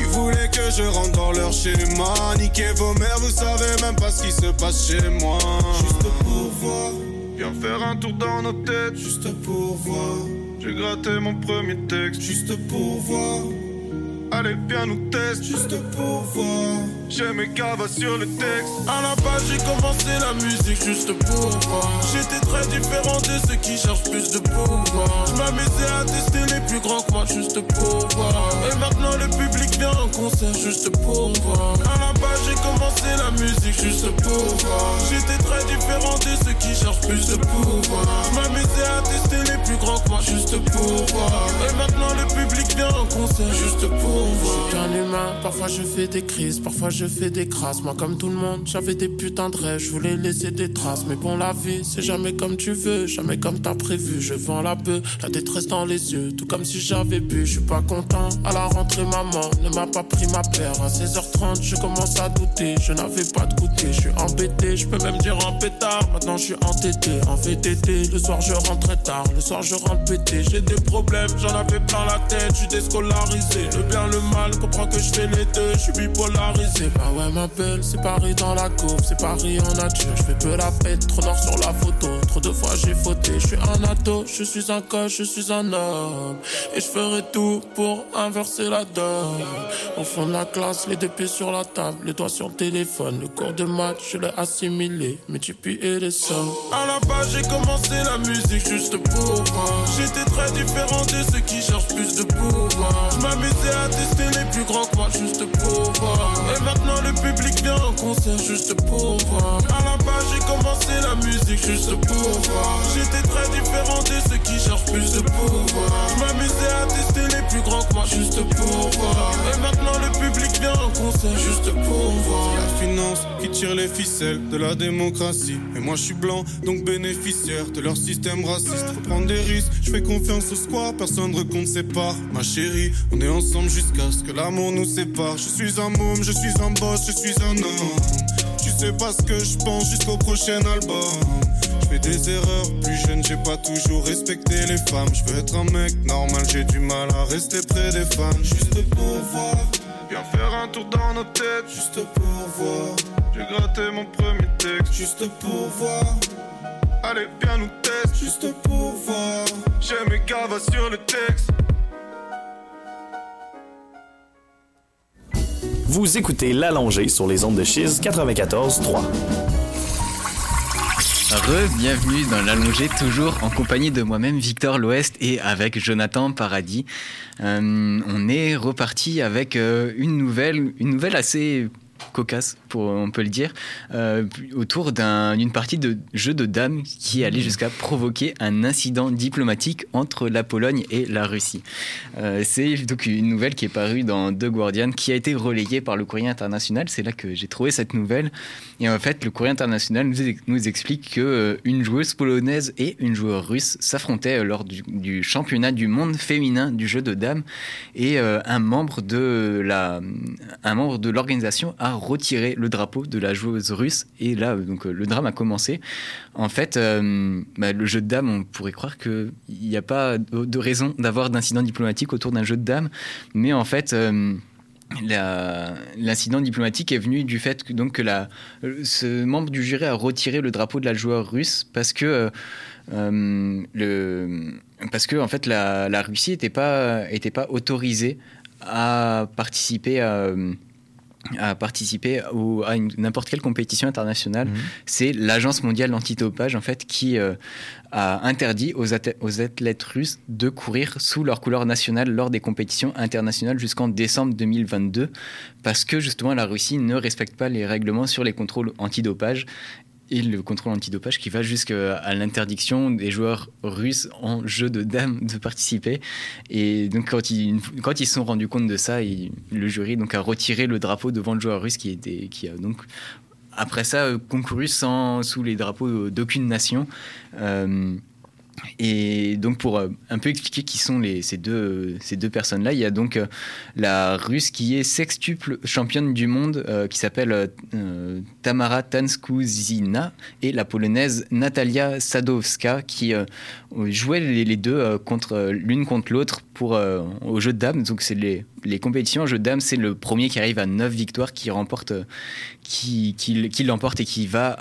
voulaient que je rentre dans leur schéma. Niquez vos mères, vous savez même pas ce qui se passe chez moi. Juste pour voir, viens faire un tour dans nos têtes. Juste pour voir, j'ai gratté mon premier texte. Juste pour voir. Allez, viens nous tester, juste pour voir. J'ai mes cavas sur le texte. À la base, j'ai commencé la musique juste pour voir. J'étais très différent de ceux qui cherchent plus de pouvoir. Je m'amusais à tester les plus grands que moi juste pour voir. Et maintenant, le public vient en concert juste pour voir. À la base, j'ai commencé la musique juste pour voir. J'étais très différent de ceux qui cherchent plus de pouvoir. Je m'amusais à tester les plus grands que moi juste pour voir. Et maintenant, le public vient en concert juste pour je suis qu'un humain, parfois je fais des crises, parfois je fais des crasses. Moi, comme tout le monde, j'avais des putains de rêves, je voulais laisser des traces. Mais bon, la vie, c'est jamais comme tu veux, jamais comme t'as prévu. Je vends la peu, la détresse dans les yeux, tout comme si j'avais bu. Je suis pas content. À la rentrée, maman ne m'a pas pris ma paire. À 16h30, je commence à douter, je n'avais pas de goûter. Je suis embêté, je peux même dire un pétard. Maintenant, je suis entêté, en VTT. Le soir, je rentre tard, le soir, je rentre pété. J'ai des problèmes, j'en avais plein la tête, je suis déscolarisé. Le bien, le mal, comprends que je fais les deux, je suis bipolarisé. Bah ouais, ma belle, c'est Paris dans la courbe, c'est Paris en nature. Je fais peu la fête, trop noir sur la photo. Trop de fois j'ai fauté, je suis un ado, je suis un coach, je suis un homme. Et je ferai tout pour inverser la donne. Au fond de la classe, les deux pieds sur la table, les doigts sur le téléphone. Le cours de maths, je l'ai assimilé, et les sommes. À la base, j'ai commencé la musique juste pour voir. J'étais très différent de ceux qui cherchent plus de pouvoir. Je m'amusais à tester les plus grands que moi juste pour voir. Et maintenant le public vient en concert juste pour voir. À la base j'ai commencé la musique juste pour voir. J'étais très différent de ceux qui cherchent plus de pouvoir. Je m'amusais à tester les plus grands que moi juste pour voir. Et maintenant le public vient en concert juste pour voir. La finance les ficelles de la démocratie. Et moi je suis blanc donc bénéficiaire de leur système raciste. Faut prendre des risques, je fais confiance au square, personne ne ses parts. Ma chérie, on est ensemble jusqu'à ce que l'amour nous sépare. Je suis un môme, je suis un boss, je suis un homme. Tu sais pas ce que je pense jusqu'au prochain album. Je fais des erreurs, plus jeune, j'ai pas toujours respecté les femmes. Je veux être un mec normal, j'ai du mal à rester près des fans. Juste pour voir, viens faire un tour dans nos têtes. Juste pour voir, j'ai gratté mon premier texte. Juste pour voir. Allez, viens nous tester, juste pour voir. J'ai mes cavas sur le texte. Vous écoutez l'allongé sur les ondes de Chiz 94.3. Re-bienvenue dans l'allongé, toujours en compagnie de moi-même, Victor l'Ouest, et avec Jonathan Paradis. Euh, on est reparti avec euh, une nouvelle, une nouvelle assez cocasse, pour, on peut le dire, euh, autour d'une partie de jeu de dames qui allait jusqu'à provoquer un incident diplomatique entre la Pologne et la Russie. Euh, c'est donc une nouvelle qui est parue dans The Guardian, qui a été relayée par le Courrier International. C'est là que j'ai trouvé cette nouvelle. Et en fait, le Courrier International nous, explique que euh, une joueuse polonaise et une joueuse russe s'affrontaient lors du, du, championnat du monde féminin du jeu de dames, et un membre de la, un membre de l'organisation a retirer le drapeau de la joueuse russe. Et là, donc, le drame a commencé. En fait, euh, bah, le jeu de dames, on pourrait croire qu'il n'y a pas de raison d'avoir d'incident diplomatique autour d'un jeu de dames. Mais en fait... Euh, L'incident diplomatique est venu du fait que, donc, que la, ce membre du jury a retiré le drapeau de la joueuse russe parce que, euh, le, parce que en fait, la, la Russie n'était pas, était pas autorisée à participer à à participer au, à n'importe quelle compétition internationale. Mhm. C'est l'Agence mondiale d'antidopage en fait qui euh, a interdit aux athlètes russes de courir sous leur couleur nationale lors des compétitions internationales jusqu'en décembre 2022 parce que justement la Russie ne respecte pas les règlements sur les contrôles antidopage et le contrôle antidopage qui va jusqu'à l'interdiction des joueurs russes en jeu de dames de participer. Et donc quand ils, quand ils se sont rendus compte de ça, le jury donc a retiré le drapeau devant le joueur russe qui, était, qui a donc après ça concouru sans, sous les drapeaux d'aucune nation. Euh, et donc pour euh, un peu expliquer qui sont ces deux, ces deux personnes-là, il y a donc euh, la russe qui est sextuple championne du monde euh, qui s'appelle Tamara Tanskuzina et la polonaise Natalia Sadowska qui jouaient les, deux contre l'une contre l'autre pour au jeu de dames. Donc c'est les, les compétitions au jeu de dames, c'est le premier qui arrive à 9 victoires qui remporte qui, qui, qui l'emporte et qui va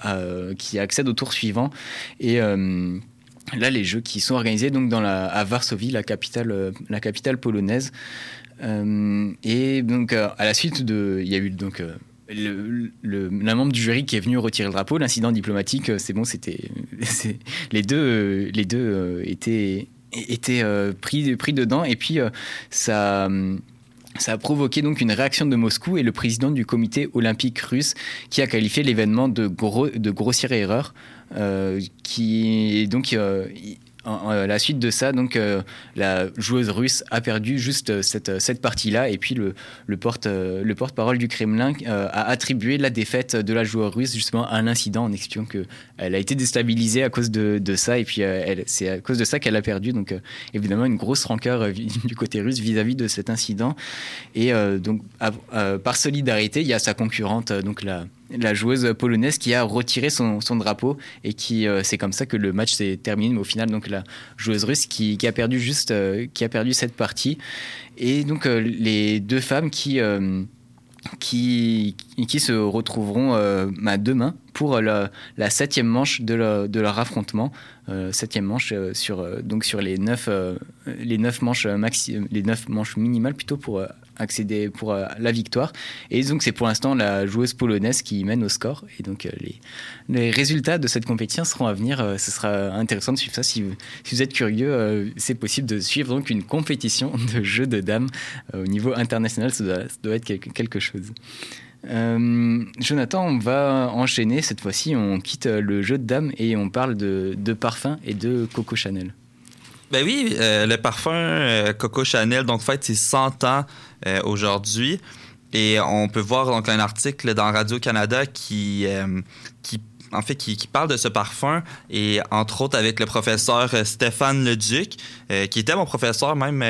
qui accède au tour suivant et là les jeux qui sont organisés donc la, à Varsovie, la capitale, euh, la polonaise. Euh, et donc euh, à la suite de, il y a eu donc le, le, membre du jury qui est venu retirer le drapeau. L'incident diplomatique, c'est bon, c'était [laughs] les deux, les deux étaient étaient pris pris dedans et puis ça. Ça a provoqué donc une réaction de Moscou et le président du comité olympique russe qui a qualifié l'événement de, gros, de grossière erreur. Euh, qui donc euh, à la suite de ça, donc euh, la joueuse russe a perdu juste cette, cette partie-là, et puis le, le porte le porte-parole du Kremlin a attribué la défaite de la joueuse russe justement à un incident en expliquant que elle a été déstabilisée à cause de ça, et puis c'est à cause de ça qu'elle a perdu. Donc évidemment une grosse rancœur [laughs] du côté russe vis-à-vis de cet incident, et donc par solidarité, il y a sa concurrente, donc la la joueuse polonaise qui a retiré son, drapeau et qui euh, c'est comme ça que le match s'est terminé. Mais au final, donc la joueuse russe qui, a perdu juste euh, qui a perdu cette partie et donc euh, les deux femmes qui qui, qui se retrouveront bah, demain pour la, septième manche de, leur affrontement. septième manche sur, donc sur les neuf, les neuf manches maxi, les neuf manches minimales plutôt pour accéder pour euh, la victoire. Et donc c'est pour l'instant la joueuse polonaise qui mène au score. Et donc euh, les, les, résultats de cette compétition seront à venir. Euh, ce sera intéressant de suivre ça. Si vous, si vous êtes curieux, c'est possible de suivre donc une compétition [laughs] de jeux de dames au niveau international. Ça doit, être quelque, chose. Jonathan, on va enchaîner. Cette fois-ci, on quitte le jeu de dames et on parle de, de parfum et de Coco Chanel. Ben oui, le parfum Coco Chanel, donc fête ses 100 ans euh, aujourd'hui. Et on peut voir donc un article dans Radio-Canada qui, euh, qui en fait, qui, parle de ce parfum, et entre autres avec le professeur Stéphane Leduc, euh, qui était mon professeur même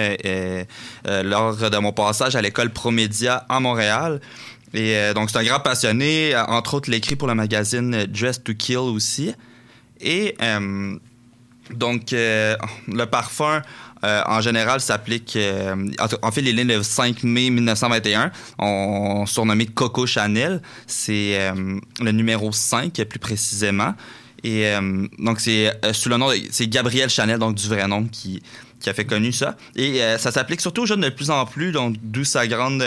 lors de mon passage à l'école Promédia à Montréal. Et donc, c'est un grand passionné, entre autres, l'écrit pour le magazine Dress to Kill aussi. Et donc, le parfum, euh, en général, s'applique. Euh, en fait, les lignes le 5 mai 1921 ont surnommé Coco Chanel. C'est euh, le numéro 5, plus précisément. Et donc, c'est sous le nom. C'est Gabriel Chanel, donc du vrai nom, qui, qui a fait connu ça. Et ça s'applique surtout aux jeunes de plus en plus, donc d'où sa grande.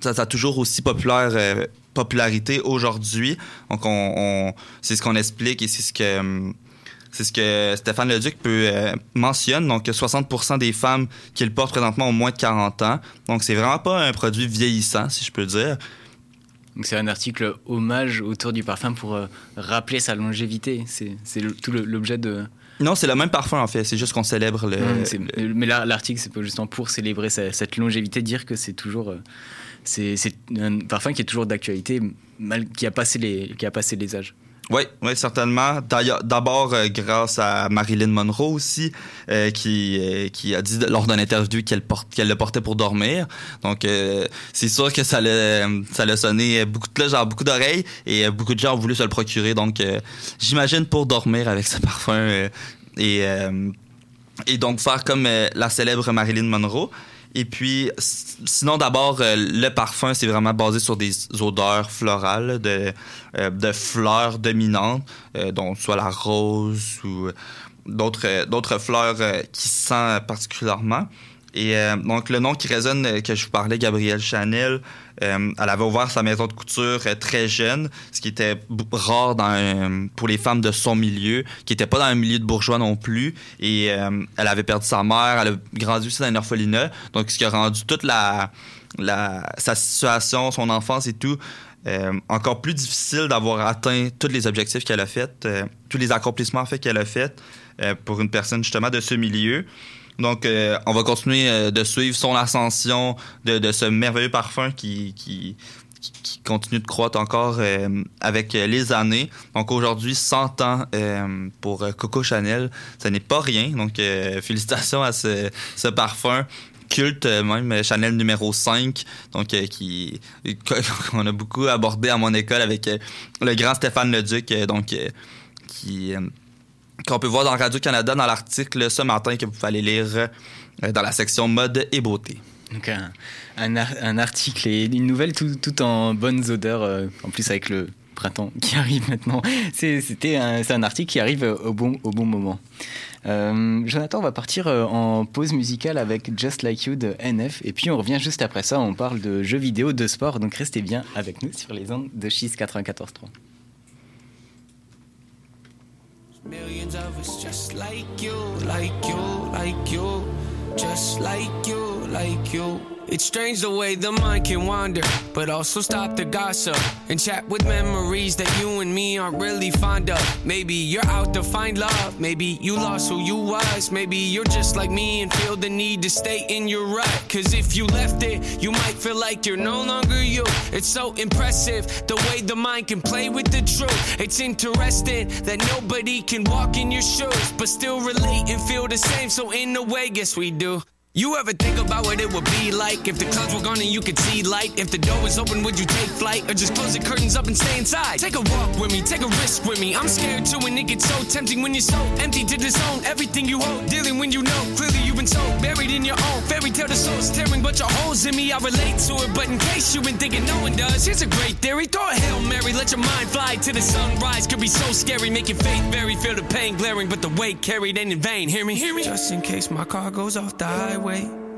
ça, a toujours aussi populaire popularité aujourd'hui. Donc, on c'est ce qu'on explique et c'est ce que c'est ce que Stéphane Leduc peut euh, mentionne. Donc, 60% des femmes qui le portent présentement ont moins de 40 ans. Donc, c'est vraiment pas un produit vieillissant, si je peux dire. Donc, c'est un article hommage autour du parfum pour euh, rappeler sa longévité. C'est tout l'objet de. Non, c'est le même parfum en fait. C'est juste qu'on célèbre le. Mmh, mais l'article, c'est pas justement pour célébrer cette longévité, dire que c'est toujours. Euh, c'est un parfum qui est toujours d'actualité, qui a passé les qui a passé les âges. Oui, oui, certainement. D'abord, euh, grâce à Marilyn Monroe aussi, euh, qui, euh, qui a dit lors d'une interview qu'elle qu'elle le portait pour dormir. Donc, c'est sûr que ça l'a, ça sonné beaucoup de genre beaucoup d'oreilles et beaucoup de gens ont voulu se le procurer. Donc, j'imagine pour dormir avec ce [laughs] parfum et, et donc faire comme la célèbre Marilyn Monroe. Et puis, sinon, d'abord, euh, le parfum, c'est vraiment basé sur des odeurs florales de, euh, fleurs dominantes, euh, dont soit la rose ou d'autres, d'autres fleurs qui sentent particulièrement. Et euh, donc, le nom qui résonne, euh, que je vous parlais, Gabrielle Chanel, euh, elle avait ouvert sa maison de couture très jeune, ce qui était rare dans, pour les femmes de son milieu, qui n'était pas dans un milieu de bourgeois non plus. Et elle avait perdu sa mère, elle a grandi aussi dans un orphelinat. Donc, ce qui a rendu toute la, la, sa situation, son enfance et tout, encore plus difficile d'avoir atteint tous les objectifs qu'elle a fait, tous les accomplissements fait qu'elle a fait pour une personne justement de ce milieu. Donc, euh, on va continuer euh, de suivre son ascension de, ce merveilleux parfum qui, continue de croître encore euh, avec les années. Donc aujourd'hui, 100 ans pour Coco Chanel, ce n'est pas rien. Donc [laughs] félicitations à ce, parfum culte, même Chanel numéro 5, donc euh, qui [laughs] qu'on a beaucoup abordé à mon école avec le grand Stéphane Leduc, euh, donc qu'on peut voir dans Radio-Canada dans l'article ce matin que vous pouvez aller lire euh, dans la section mode et beauté. Donc un, un, ar- un article et une nouvelle tout, tout en bonnes odeurs, euh, en plus avec le printemps qui [laughs] arrive maintenant. C'est, un, un article qui arrive au bon, au bon moment. Euh, Jonathan, on va partir en pause musicale avec Just Like You de NF et puis on revient juste après ça, on parle de jeux vidéo, de sport, donc restez bien avec nous sur les ondes de Chiz 94.3. Millions of us just like you, like you, like you, just like you, like you. It's strange the way the mind can wander, but also stop the gossip and chat with memories that you and me aren't really fond of. Maybe you're out to find love, maybe you lost who you was, maybe you're just like me and feel the need to stay in your rut. Cause if you left it, you might feel like you're no longer you. It's so impressive the way the mind can play with the truth. It's interesting that nobody can walk in your shoes, but still relate and feel the same. So, in a way, guess we do. You ever think about what it would be like if the clouds were gone and you could see light? If the door was open, would you take flight or just close the curtains up and stay inside? Take a walk with me, take a risk with me. I'm scared too, and it gets so tempting when you're so empty to disown everything you hold. Dealing when you know clearly you've been so buried in your own fairy tale. The soul's tearing, but your holes in me. I relate to it, but in case you've been thinking no one does, here's a great theory. Throw a hail mary, let your mind fly to the sunrise. Could be so scary, make your faith vary. Feel the pain glaring, but the weight carried ain't in vain. Hear me, hear me. Just in case my car goes off the highway.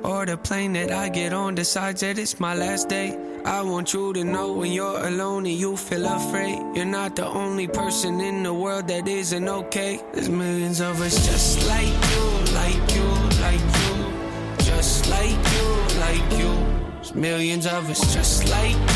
Or the plane that I get on decides that it's my last day. I want you to know when you're alone and you feel afraid. You're not the only person in the world that isn't okay. There's millions of us just like you, like you, like you. Just like you, like you. There's millions of us just like you,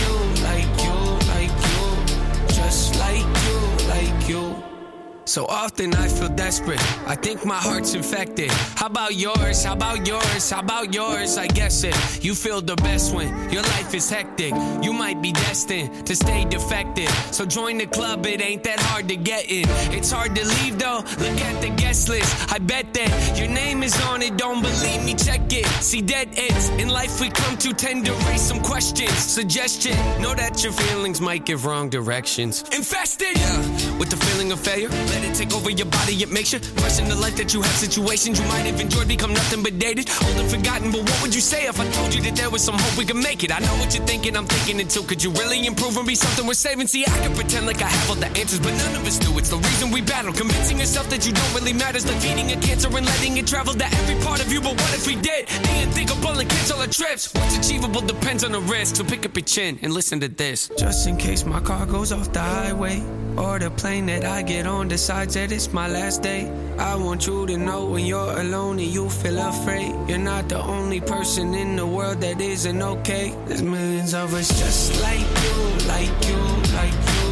So often I feel desperate. I think my heart's infected. How about yours? How about yours? How about yours? I guess it. You feel the best when your life is hectic. You might be destined to stay defective. So join the club, it ain't that hard to get in. It's hard to leave though. Look at the guest list. I bet that your name is on it. Don't believe me? Check it. See dead ends. In life we come to tend to raise some questions. Suggestion. Know that your feelings might give wrong directions. Infested. Yeah. With the feeling of failure. Let take over your body, it makes you question the life that you have. Situations you might have enjoyed become nothing but dated. Old and forgotten, but what would you say if I told you that there was some hope we could make it? I know what you're thinking, I'm thinking it too. Could you really improve and be something worth saving? See, I can pretend like I have all the answers, but none of us do. It's the reason we battle. Convincing yourself that you don't really matter is like feeding a cancer and letting it travel to every part of you. But what if we did? The unthinkable and cancel our trips. What's achievable depends on the risk. So pick up your chin and listen to this. Just in case my car goes off the highway or the plane that I get on decides that it's my last day. I want you to know when you're alone and you feel afraid, you're not the only person in the world that isn't okay. There's millions of us just like you, like you, like you,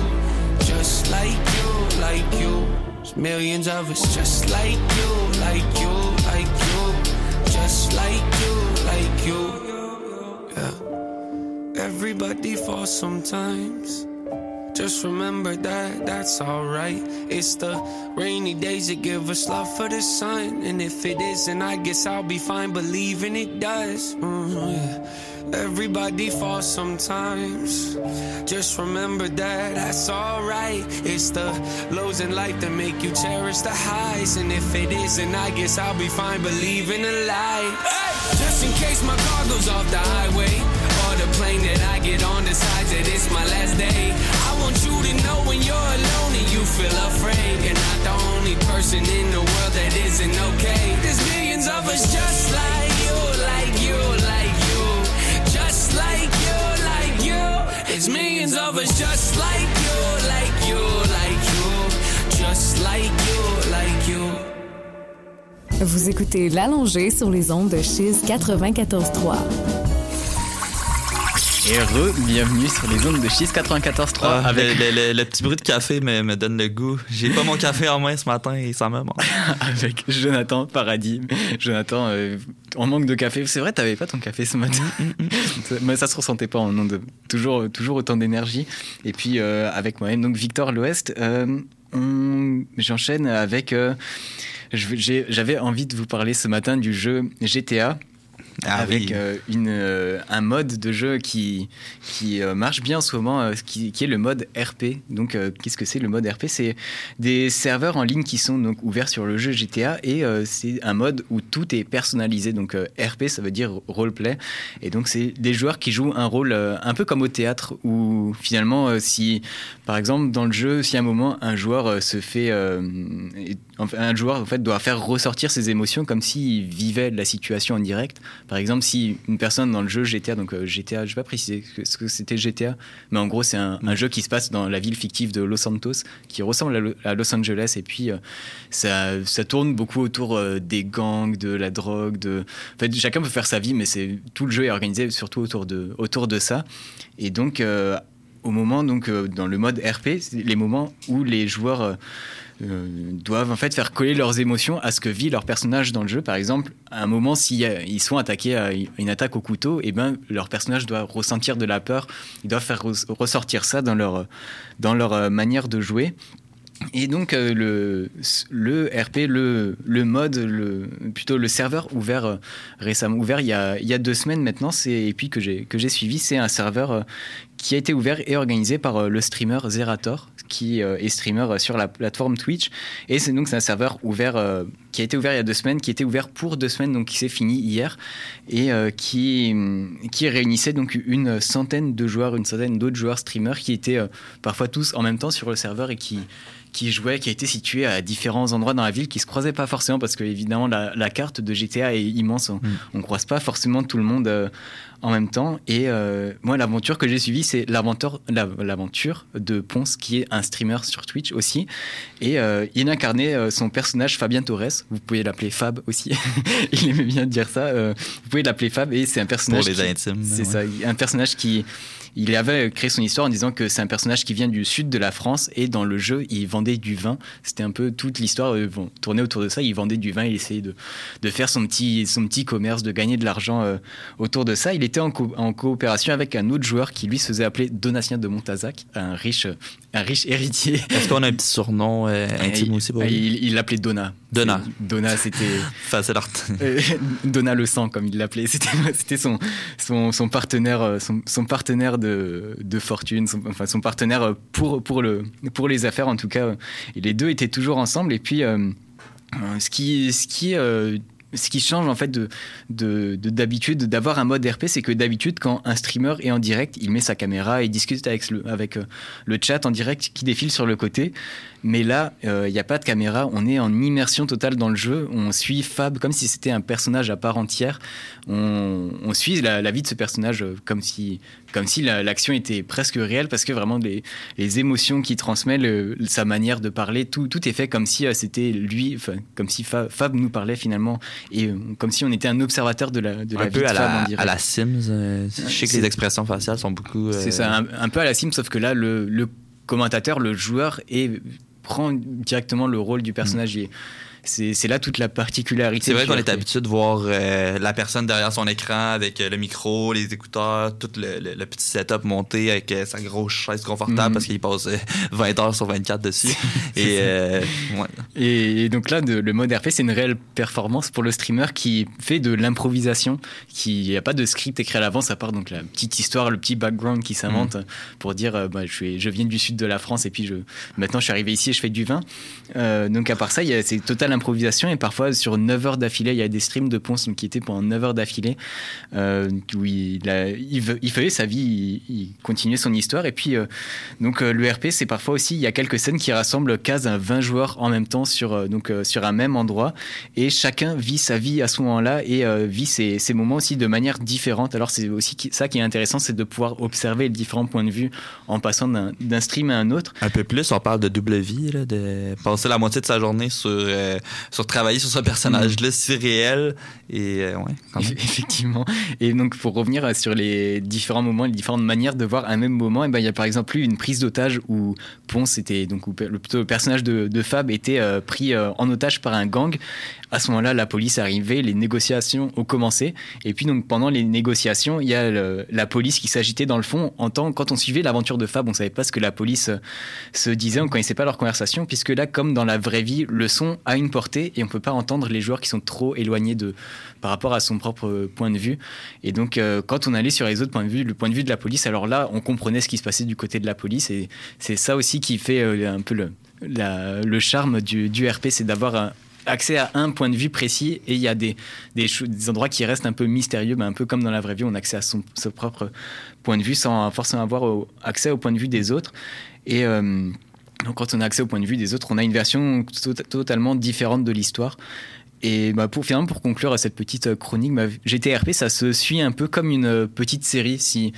just like you, like you. There's millions of us just like you, like you, like you, just like you, like you. Yeah. Everybody falls sometimes. Just remember that that's alright. It's the rainy days that give us love for the sun. And if it isn't, I guess I'll be fine believing it does. Mm, yeah. Everybody falls sometimes. Just remember that that's alright. It's the lows in life that make you cherish the highs. And if it isn't, I guess I'll be fine believing a lie. Hey! Just in case my car goes off the highway. Or the plane that I get on decides that it's my last day. Vous écoutez L'Allongée sur les ondes de Chiz 94.3. Et re-bienvenue sur les ondes de Schiste 94.3 Ah, avec... le, le- le petit bruit de café me, me donne le goût. J'ai pas mon café en main ce matin et ça me manque. [laughs] avec Jonathan Paradis. Jonathan, euh, en manque de café. C'est vrai, t'avais pas ton café ce matin. Mais ça se ressentait pas en ondes. Toujours, toujours autant d'énergie. Et puis euh, avec moi-même, donc Victor L'Ouest, euh, on- j'enchaîne avec. J'avais envie de vous parler ce matin du jeu GTA. Ah avec oui. euh, une, euh, un mode de jeu qui, qui euh, marche bien en ce moment, qui, qui est le mode RP. Donc, qu'est-ce que c'est le mode RP C'est des serveurs en ligne qui sont donc ouverts sur le jeu GTA et c'est un mode où tout est personnalisé. Donc, RP, ça veut dire roleplay. Et donc, c'est des joueurs qui jouent un rôle un peu comme au théâtre où finalement, si par exemple dans le jeu, si à un moment un joueur se fait. un joueur en fait doit faire ressortir ses émotions comme s'il vivait la situation en direct. Par exemple, si une personne dans le jeu GTA, donc euh, GTA, je vais pas préciser ce que- c'était GTA, mais en gros c'est un, un jeu qui se passe dans la ville fictive de Los Santos, qui ressemble à, Lo- à Los Angeles, et puis euh, ça, ça tourne beaucoup autour euh, des gangs, de la drogue, de... En fait, chacun peut faire sa vie, mais c'est tout le jeu est organisé surtout autour de, autour de ça. Et donc, euh, au moment, donc, dans le mode RP, les moments où les joueurs euh, euh, doivent en fait faire coller leurs émotions à ce que vit leur personnage dans le jeu. Par exemple, à un moment, s'ils sont attaqués à une attaque au couteau, et ben, leur personnage doit ressentir de la peur. Ils doivent faire res- ressortir ça dans leur, dans leur euh, manière de jouer. Et donc euh, le, le RP, le, le mode, le, plutôt le serveur ouvert euh, récemment ouvert il y a, il y a deux semaines maintenant, et puis que j'ai suivi, c'est un serveur euh, qui a été ouvert et organisé par euh, le streamer Zerator, qui euh, est streamer euh, sur la plateforme Twitch. Et c'est donc un serveur ouvert euh, qui a été ouvert il y a deux semaines, qui était ouvert pour deux semaines, donc qui s'est fini hier et euh, qui qui réunissait donc une centaine de joueurs, une centaine d'autres joueurs streamers qui étaient euh, parfois tous en même temps sur le serveur et qui qui jouait, qui a été situé à différents endroits dans la ville, qui se croisaient pas forcément parce que évidemment la, la carte de GTA est immense, on, on croise pas forcément tout le monde euh, en même temps. Et euh, moi, l'aventure que j'ai suivie, c'est l'aventure, la- l'aventure de Ponce, qui est un streamer sur Twitch aussi, et euh, il incarnait euh, son personnage Fabien Torres. Vous pouvez l'appeler Fab aussi. [laughs] il aimait bien dire ça. vous pouvez l'appeler Fab et c'est un personnage. Pour les intimes, C'est ouais. ça, un personnage qui il avait créé son histoire en disant que c'est un personnage qui vient du sud de la France et dans le jeu, il vendait du vin. C'était un peu toute l'histoire bon, tournait autour de ça. Il vendait du vin, il essayait de, de faire son petit, son petit commerce, de gagner de l'argent autour de ça. Il était en, co- en coopération avec un autre joueur qui lui se faisait appeler Donatien de Montazac, un riche, un riche héritier. Est-ce qu'on a un petit surnom euh, intime il, aussi pour lui? il l'appelait Donna. Donna. C'est- Donna, c'était. [laughs] Facile à retenir. Euh, Donna le sang, comme il l'appelait. C'était, son, son, son partenaire, euh, son, son partenaire de, de fortune, son, enfin son partenaire pour, pour, le, pour les affaires en tout cas. Et les deux étaient toujours ensemble. Et puis, euh, euh, ce qui, ce qui euh, ce qui change en fait de, de, de- d'habitude d'avoir un mode RP, c'est que d'habitude quand un streamer est en direct, il met sa caméra et discute avec le, avec euh, le chat en direct qui défile sur le côté. Mais là, euh, il n'y a pas de caméra, on est en immersion totale dans le jeu. On suit Fab comme si c'était un personnage à part entière. On, on suit la, la vie de ce personnage euh, comme si, comme si la- l'action était presque réelle parce que vraiment les, les émotions qu'il transmet, le- sa manière de parler, tout, tout est fait comme si euh, c'était lui, comme si Fa- Fab nous parlait finalement et euh, comme si on était un observateur de la, de la un vie peu de à Fab la, à la Sims. euh, je sais que les expressions faciales sont beaucoup. euh, C'est ça, un, un peu à la sim, sauf que là, le, le commentateur, le joueur, est, prend directement le rôle du personnage. Et C'est là toute la particularité. C'est vrai qu'on est habitué de voir euh, la personne derrière son écran avec euh, le micro, les écouteurs, tout le, le- le petit setup monté avec euh, sa grosse chaise confortable Mhm. parce qu'il passe euh, [laughs] 20 heures sur 24 dessus. [laughs] Et ça. ouais. Et, et donc là, de- le mode RP, c'est une réelle performance pour le streamer qui fait de l'improvisation, qui n'y a pas de script écrit à l'avance, à part donc la petite histoire, le petit background qui s'invente pour dire bah, je, suis, je viens du sud de la France et puis je, maintenant je suis arrivé ici et je fais du vin. Donc à part ça, c'est totale improvisation et parfois sur 9 heures d'affilée, il y a des streams de Ponce qui étaient pendant 9 heures d'affilée euh, où il, a- il, faisait sa vie, il, continuait son histoire et puis euh, donc euh, le RP c'est parfois aussi il y a quelques scènes qui rassemblent 15 à 20 joueurs en même temps sur donc sur un même endroit et chacun vit sa vie à ce moment-là et vit ses, ses moments aussi de manière différente. Alors c'est aussi ça qui est intéressant, c'est de pouvoir observer les différents points de vue en passant d'un stream à un autre. Un peu plus, on parle de double vie, de passer la moitié de sa journée sur, sur travailler sur ce personnage-là si réel. Et euh, ouais, quand même. [laughs] Effectivement. Et donc, pour revenir sur les différents moments, les différentes manières de voir un même moment, et ben, il y a par exemple eu une prise d'otage où Ponce était, donc, où, le, personnage de, de Fab était euh, pris euh, en otage par un gang. À ce moment-là, la police arrivée, les négociations ont commencé. Et puis, donc, pendant les négociations, il y a le- la police qui s'agitait dans le fond. En temps, quand on suivait l'aventure de Fab, on savait pas ce que la police euh, se disait, on connaissait pas leur conversation, puisque là, comme dans la vraie vie, le son a une et on peut pas entendre les joueurs qui sont trop éloignés de, par rapport à son propre euh, point de vue. Et donc, euh, quand on allait sur les autres points de vue, le point de vue de la police, alors là, on comprenait ce qui se passait du côté de la police. Et c'est ça aussi qui fait euh, un peu le, le charme du, du RP, c'est d'avoir accès à un point de vue précis et il y a des, des, endroits qui restent un peu mystérieux, ben un peu comme dans la vraie vie, on a accès à son, son propre point de vue sans forcément avoir accès au point de vue des autres. Donc quand on a accès au point de vue des autres, on a une version to- totalement différente de l'histoire. Et bah pour, finalement, pour conclure à cette petite euh, chronique, bah, GTRP, ça se suit un peu comme une euh, petite série. Si,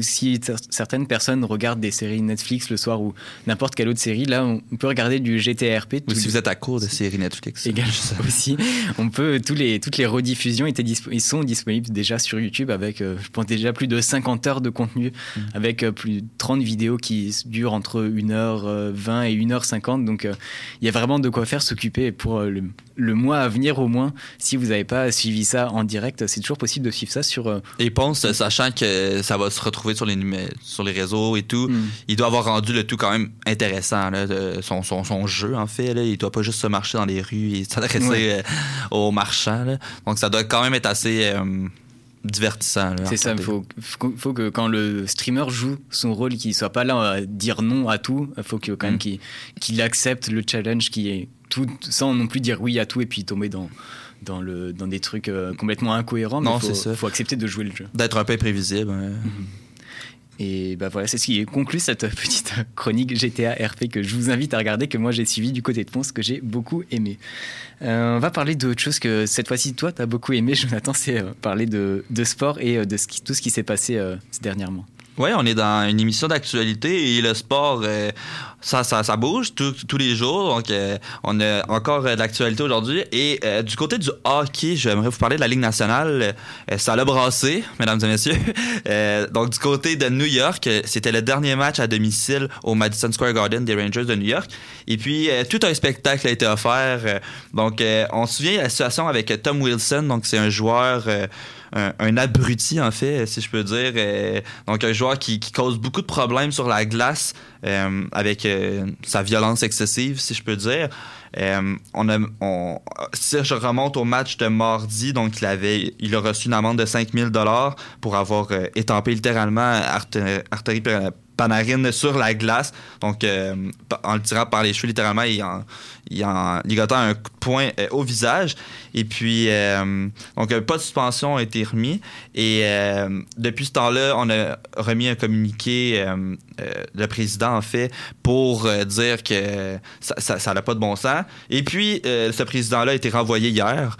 si cer- certaines personnes regardent des séries Netflix le soir ou n'importe quelle autre série, là, on peut regarder du GTRP. Ou si les- vous êtes à court de séries Netflix. Également aussi. On peut tous les toutes les rediffusions étaient dispo- ils sont disponibles déjà sur YouTube avec euh, je pense déjà plus de 50 heures de contenu avec euh, plus de 30 vidéos qui durent entre 1h20 et 1h50 donc euh, il y a vraiment de quoi faire s'occuper pour euh, le, le mois à venir au moins si vous n'avez pas suivi ça en direct, c'est toujours possible de suivre ça sur euh, Et Ponce, sachant que ça va se retrouver sur les, numé- sur les réseaux et tout, Mm. il doit avoir rendu le tout quand même intéressant. là, son, son, son jeu, en fait. Là, il doit pas juste se marcher dans les rues et [laughs] s'adresser euh, aux marchands. là. Donc ça doit quand même être assez euh, divertissant. C'est ça, il faut, faut, faut que quand le streamer joue son rôle, qu'il soit pas là à dire non à tout, il faut que, quand même qu'il qu'il accepte le challenge qui est tout, sans non plus dire oui à tout et puis tomber dans, dans, le, dans des trucs euh, complètement incohérents. mais Non, faut- c'est ça. faut accepter de jouer le jeu. D'être un peu imprévisible. ouais. Et bah voilà, c'est ce qui conclut cette petite [laughs] chronique GTA RP que je vous invite à regarder, que moi j'ai suivi du côté de Ponce, que j'ai beaucoup aimé. Euh, on va parler d'autre chose que cette fois-ci, toi, tu as beaucoup aimé, [laughs] Jonathan, c'est euh, parler de, de sport et euh, de tout ce qui s'est passé dernièrement. Oui, on est dans une émission d'actualité et le sport, euh, ça, ça, ça bouge tous les jours. Donc, euh, on a encore euh, de l'actualité aujourd'hui. Et du côté du hockey, j'aimerais vous parler de la Ligue nationale. Ça l'a brassé, [laughs] mesdames et messieurs. [laughs] Donc, du côté de New York, c'était le dernier match à domicile au Madison Square Garden des Rangers de New York. Et puis, tout un spectacle a été offert. Donc, on se souvient la situation avec Tom Wilson. Donc, c'est un joueur... un, abruti, en fait, si je peux dire. Euh, donc, un joueur qui, cause beaucoup de problèmes sur la glace euh, avec euh, sa violence excessive, si je peux dire. Si je remonte au match de mardi, donc il avait, il a reçu une amende de 5000 dollars pour avoir étampé littéralement Arturi Panarin sur la glace. Donc, euh, en le tirant par les cheveux, littéralement, il en, il en ligotant un coup de poing euh, au visage. Et puis, euh, donc, euh, pas de suspension a été remis. Et euh, depuis ce temps-là, on a remis un communiqué, le président, en fait, pour dire que ça n'a ça, pas de bon sens. Et puis, ce président-là a été renvoyé hier.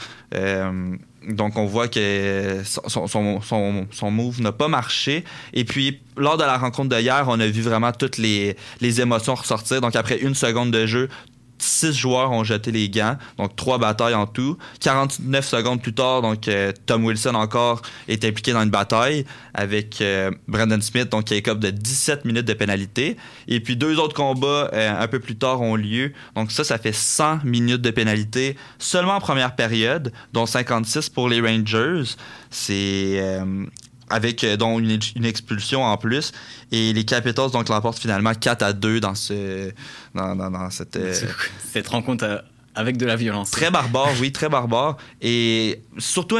Donc, on voit que son, move n'a pas marché. Et puis, lors de la rencontre de hier, on a vu vraiment toutes les, les émotions ressortir. Donc, après une seconde de jeu, six joueurs ont jeté les gants, donc trois batailles en tout. 49 secondes plus tard, donc euh, Tom Wilson encore est impliqué dans une bataille avec euh, Brandon Smith, donc qui écope de 17 minutes de pénalité. Et puis deux autres combats euh, un peu plus tard ont lieu. Donc ça, ça fait 100 minutes de pénalité seulement en première période, dont 56 pour les Rangers. C'est avec euh, dont une, une expulsion en plus. Et les Capitals donc l'emportent finalement 4 à 2 dans ce dans, dans, dans cette euh, Cette rencontre euh, avec de la violence. Très barbare, oui, très barbare. Et surtout,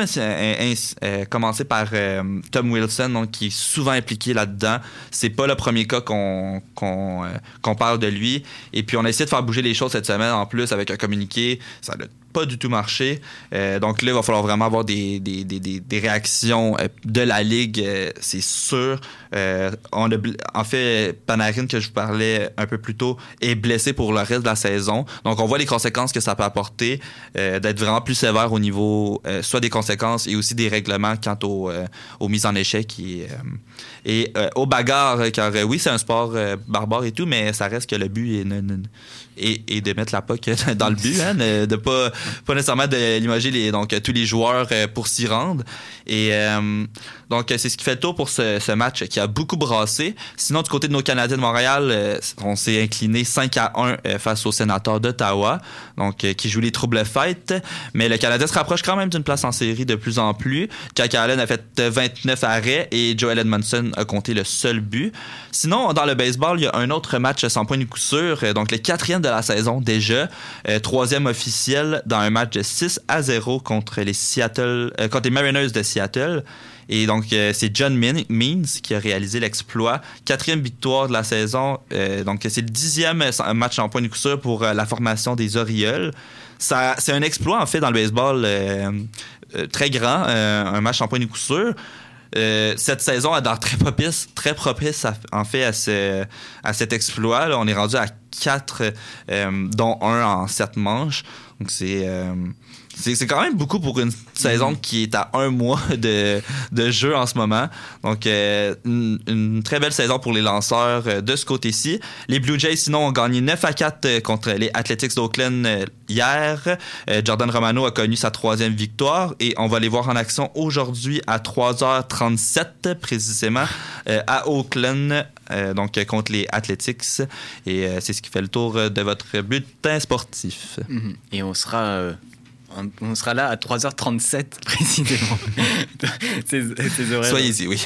commencer par euh, Tom Wilson, donc, qui est souvent impliqué là-dedans. C'est pas le premier cas qu'on euh, qu'on parle de lui. Et puis, on a essayé de faire bouger les choses cette semaine en plus avec un communiqué. Ça a pas du tout marché. Euh, donc là, il va falloir vraiment avoir des, des, des, des, réactions euh, de la Ligue, euh, c'est sûr. On a, en fait, Panarin, que je vous parlais un peu plus tôt, est blessé pour le reste de la saison. Donc on voit les conséquences que ça peut apporter, d'être vraiment plus sévère au niveau soit des conséquences et aussi des règlements quant aux, aux mises en échec et, et aux bagarres. Car oui, c'est un sport barbare et tout, mais ça reste que le but est, et, de mettre la puck [laughs] dans le but, hein, ne- de pas, pas nécessairement de donc, tous les joueurs euh, pour s'y rendre. Et euh, donc, c'est ce qui fait le tour pour ce, match qui a beaucoup brassé. Sinon, du côté de nos Canadiens de Montréal, euh, on s'est incliné 5 à 1 euh, face aux sénateurs d'Ottawa, donc euh, qui jouent les troubles fêtes. Mais le Canadien se rapproche quand même d'une place en série de plus en plus. Jack Allen a fait euh, 29 arrêts et Joel Edmondson a compté le seul but. Sinon, dans le baseball, il y a un autre match sans point de coup sûr, euh, donc le quatrième de la saison déjà, euh, troisième officiel dans un match de 6 à 0 contre les Seattle, euh, contre les Mariners de Seattle. Et donc, euh, c'est John Means qui a réalisé l'exploit. Quatrième victoire de la saison. Euh, donc, c'est le dixième euh, match en point de coup pour la formation des Orioles. C'est un exploit, en fait, dans le baseball très grand. un match en point de coup cette saison l'air très propice, très propice en fait à, ce, à cet exploit. On est rendu à 4, dont un en 7 manches. Donc c'est c'est quand même beaucoup pour une saison qui est à un mois de, de jeu en ce moment. Donc, euh, une, une très belle saison pour les lanceurs euh, de ce côté-ci. Les Blue Jays, sinon, ont gagné 9 à 4 euh, contre les Athletics d'Oakland hier. Euh, Jordan Romano a connu sa troisième victoire et on va les voir en action aujourd'hui à 3h37 précisément à Oakland, donc contre les Athletics. Et c'est ce qui fait le tour de votre bulletin sportif. Mhm. Et on sera, on, sera là à 3h37 [laughs] précisément. ces, ces horaires, Soyez-y, oui.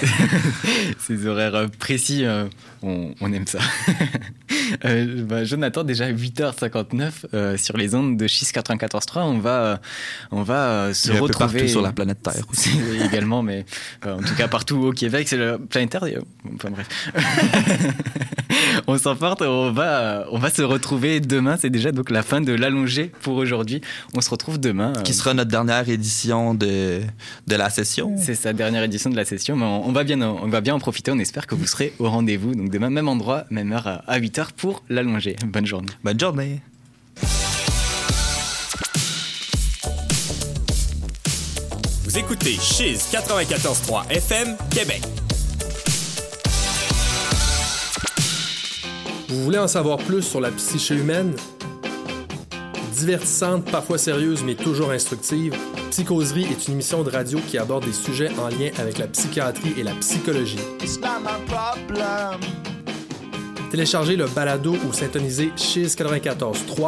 [laughs] ces horaires euh, précis, euh, on, on aime ça. [laughs] Euh, bah, Jonathan, déjà 8h59 euh, sur les ondes de 6 94.3, on va, on va se Il retrouver partout sur la planète Terre aussi. Également, mais en tout cas partout au Québec, c'est le planétaire. Enfin bref. on s'emporte, on va, on va se retrouver demain. C'est déjà donc la fin de l'allongé pour aujourd'hui. On se retrouve demain. Qui sera notre dernière édition de, de la session. C'est sa dernière édition de la session, mais on, on va bien, en- on va bien en profiter. On espère que vous serez au rendez-vous. Donc demain, même endroit, même heure à- à 8h pour l'allonger. Bonne journée. Bonne journée. Vous écoutez Chiz 94.3 FM Québec. Vous voulez en savoir plus sur la psyché humaine? Divertissante, parfois sérieuse, mais toujours instructive, Psychoserie est une émission de radio qui aborde des sujets en lien avec la psychiatrie et la psychologie. Téléchargez le balado ou syntonisez Chiz 94.3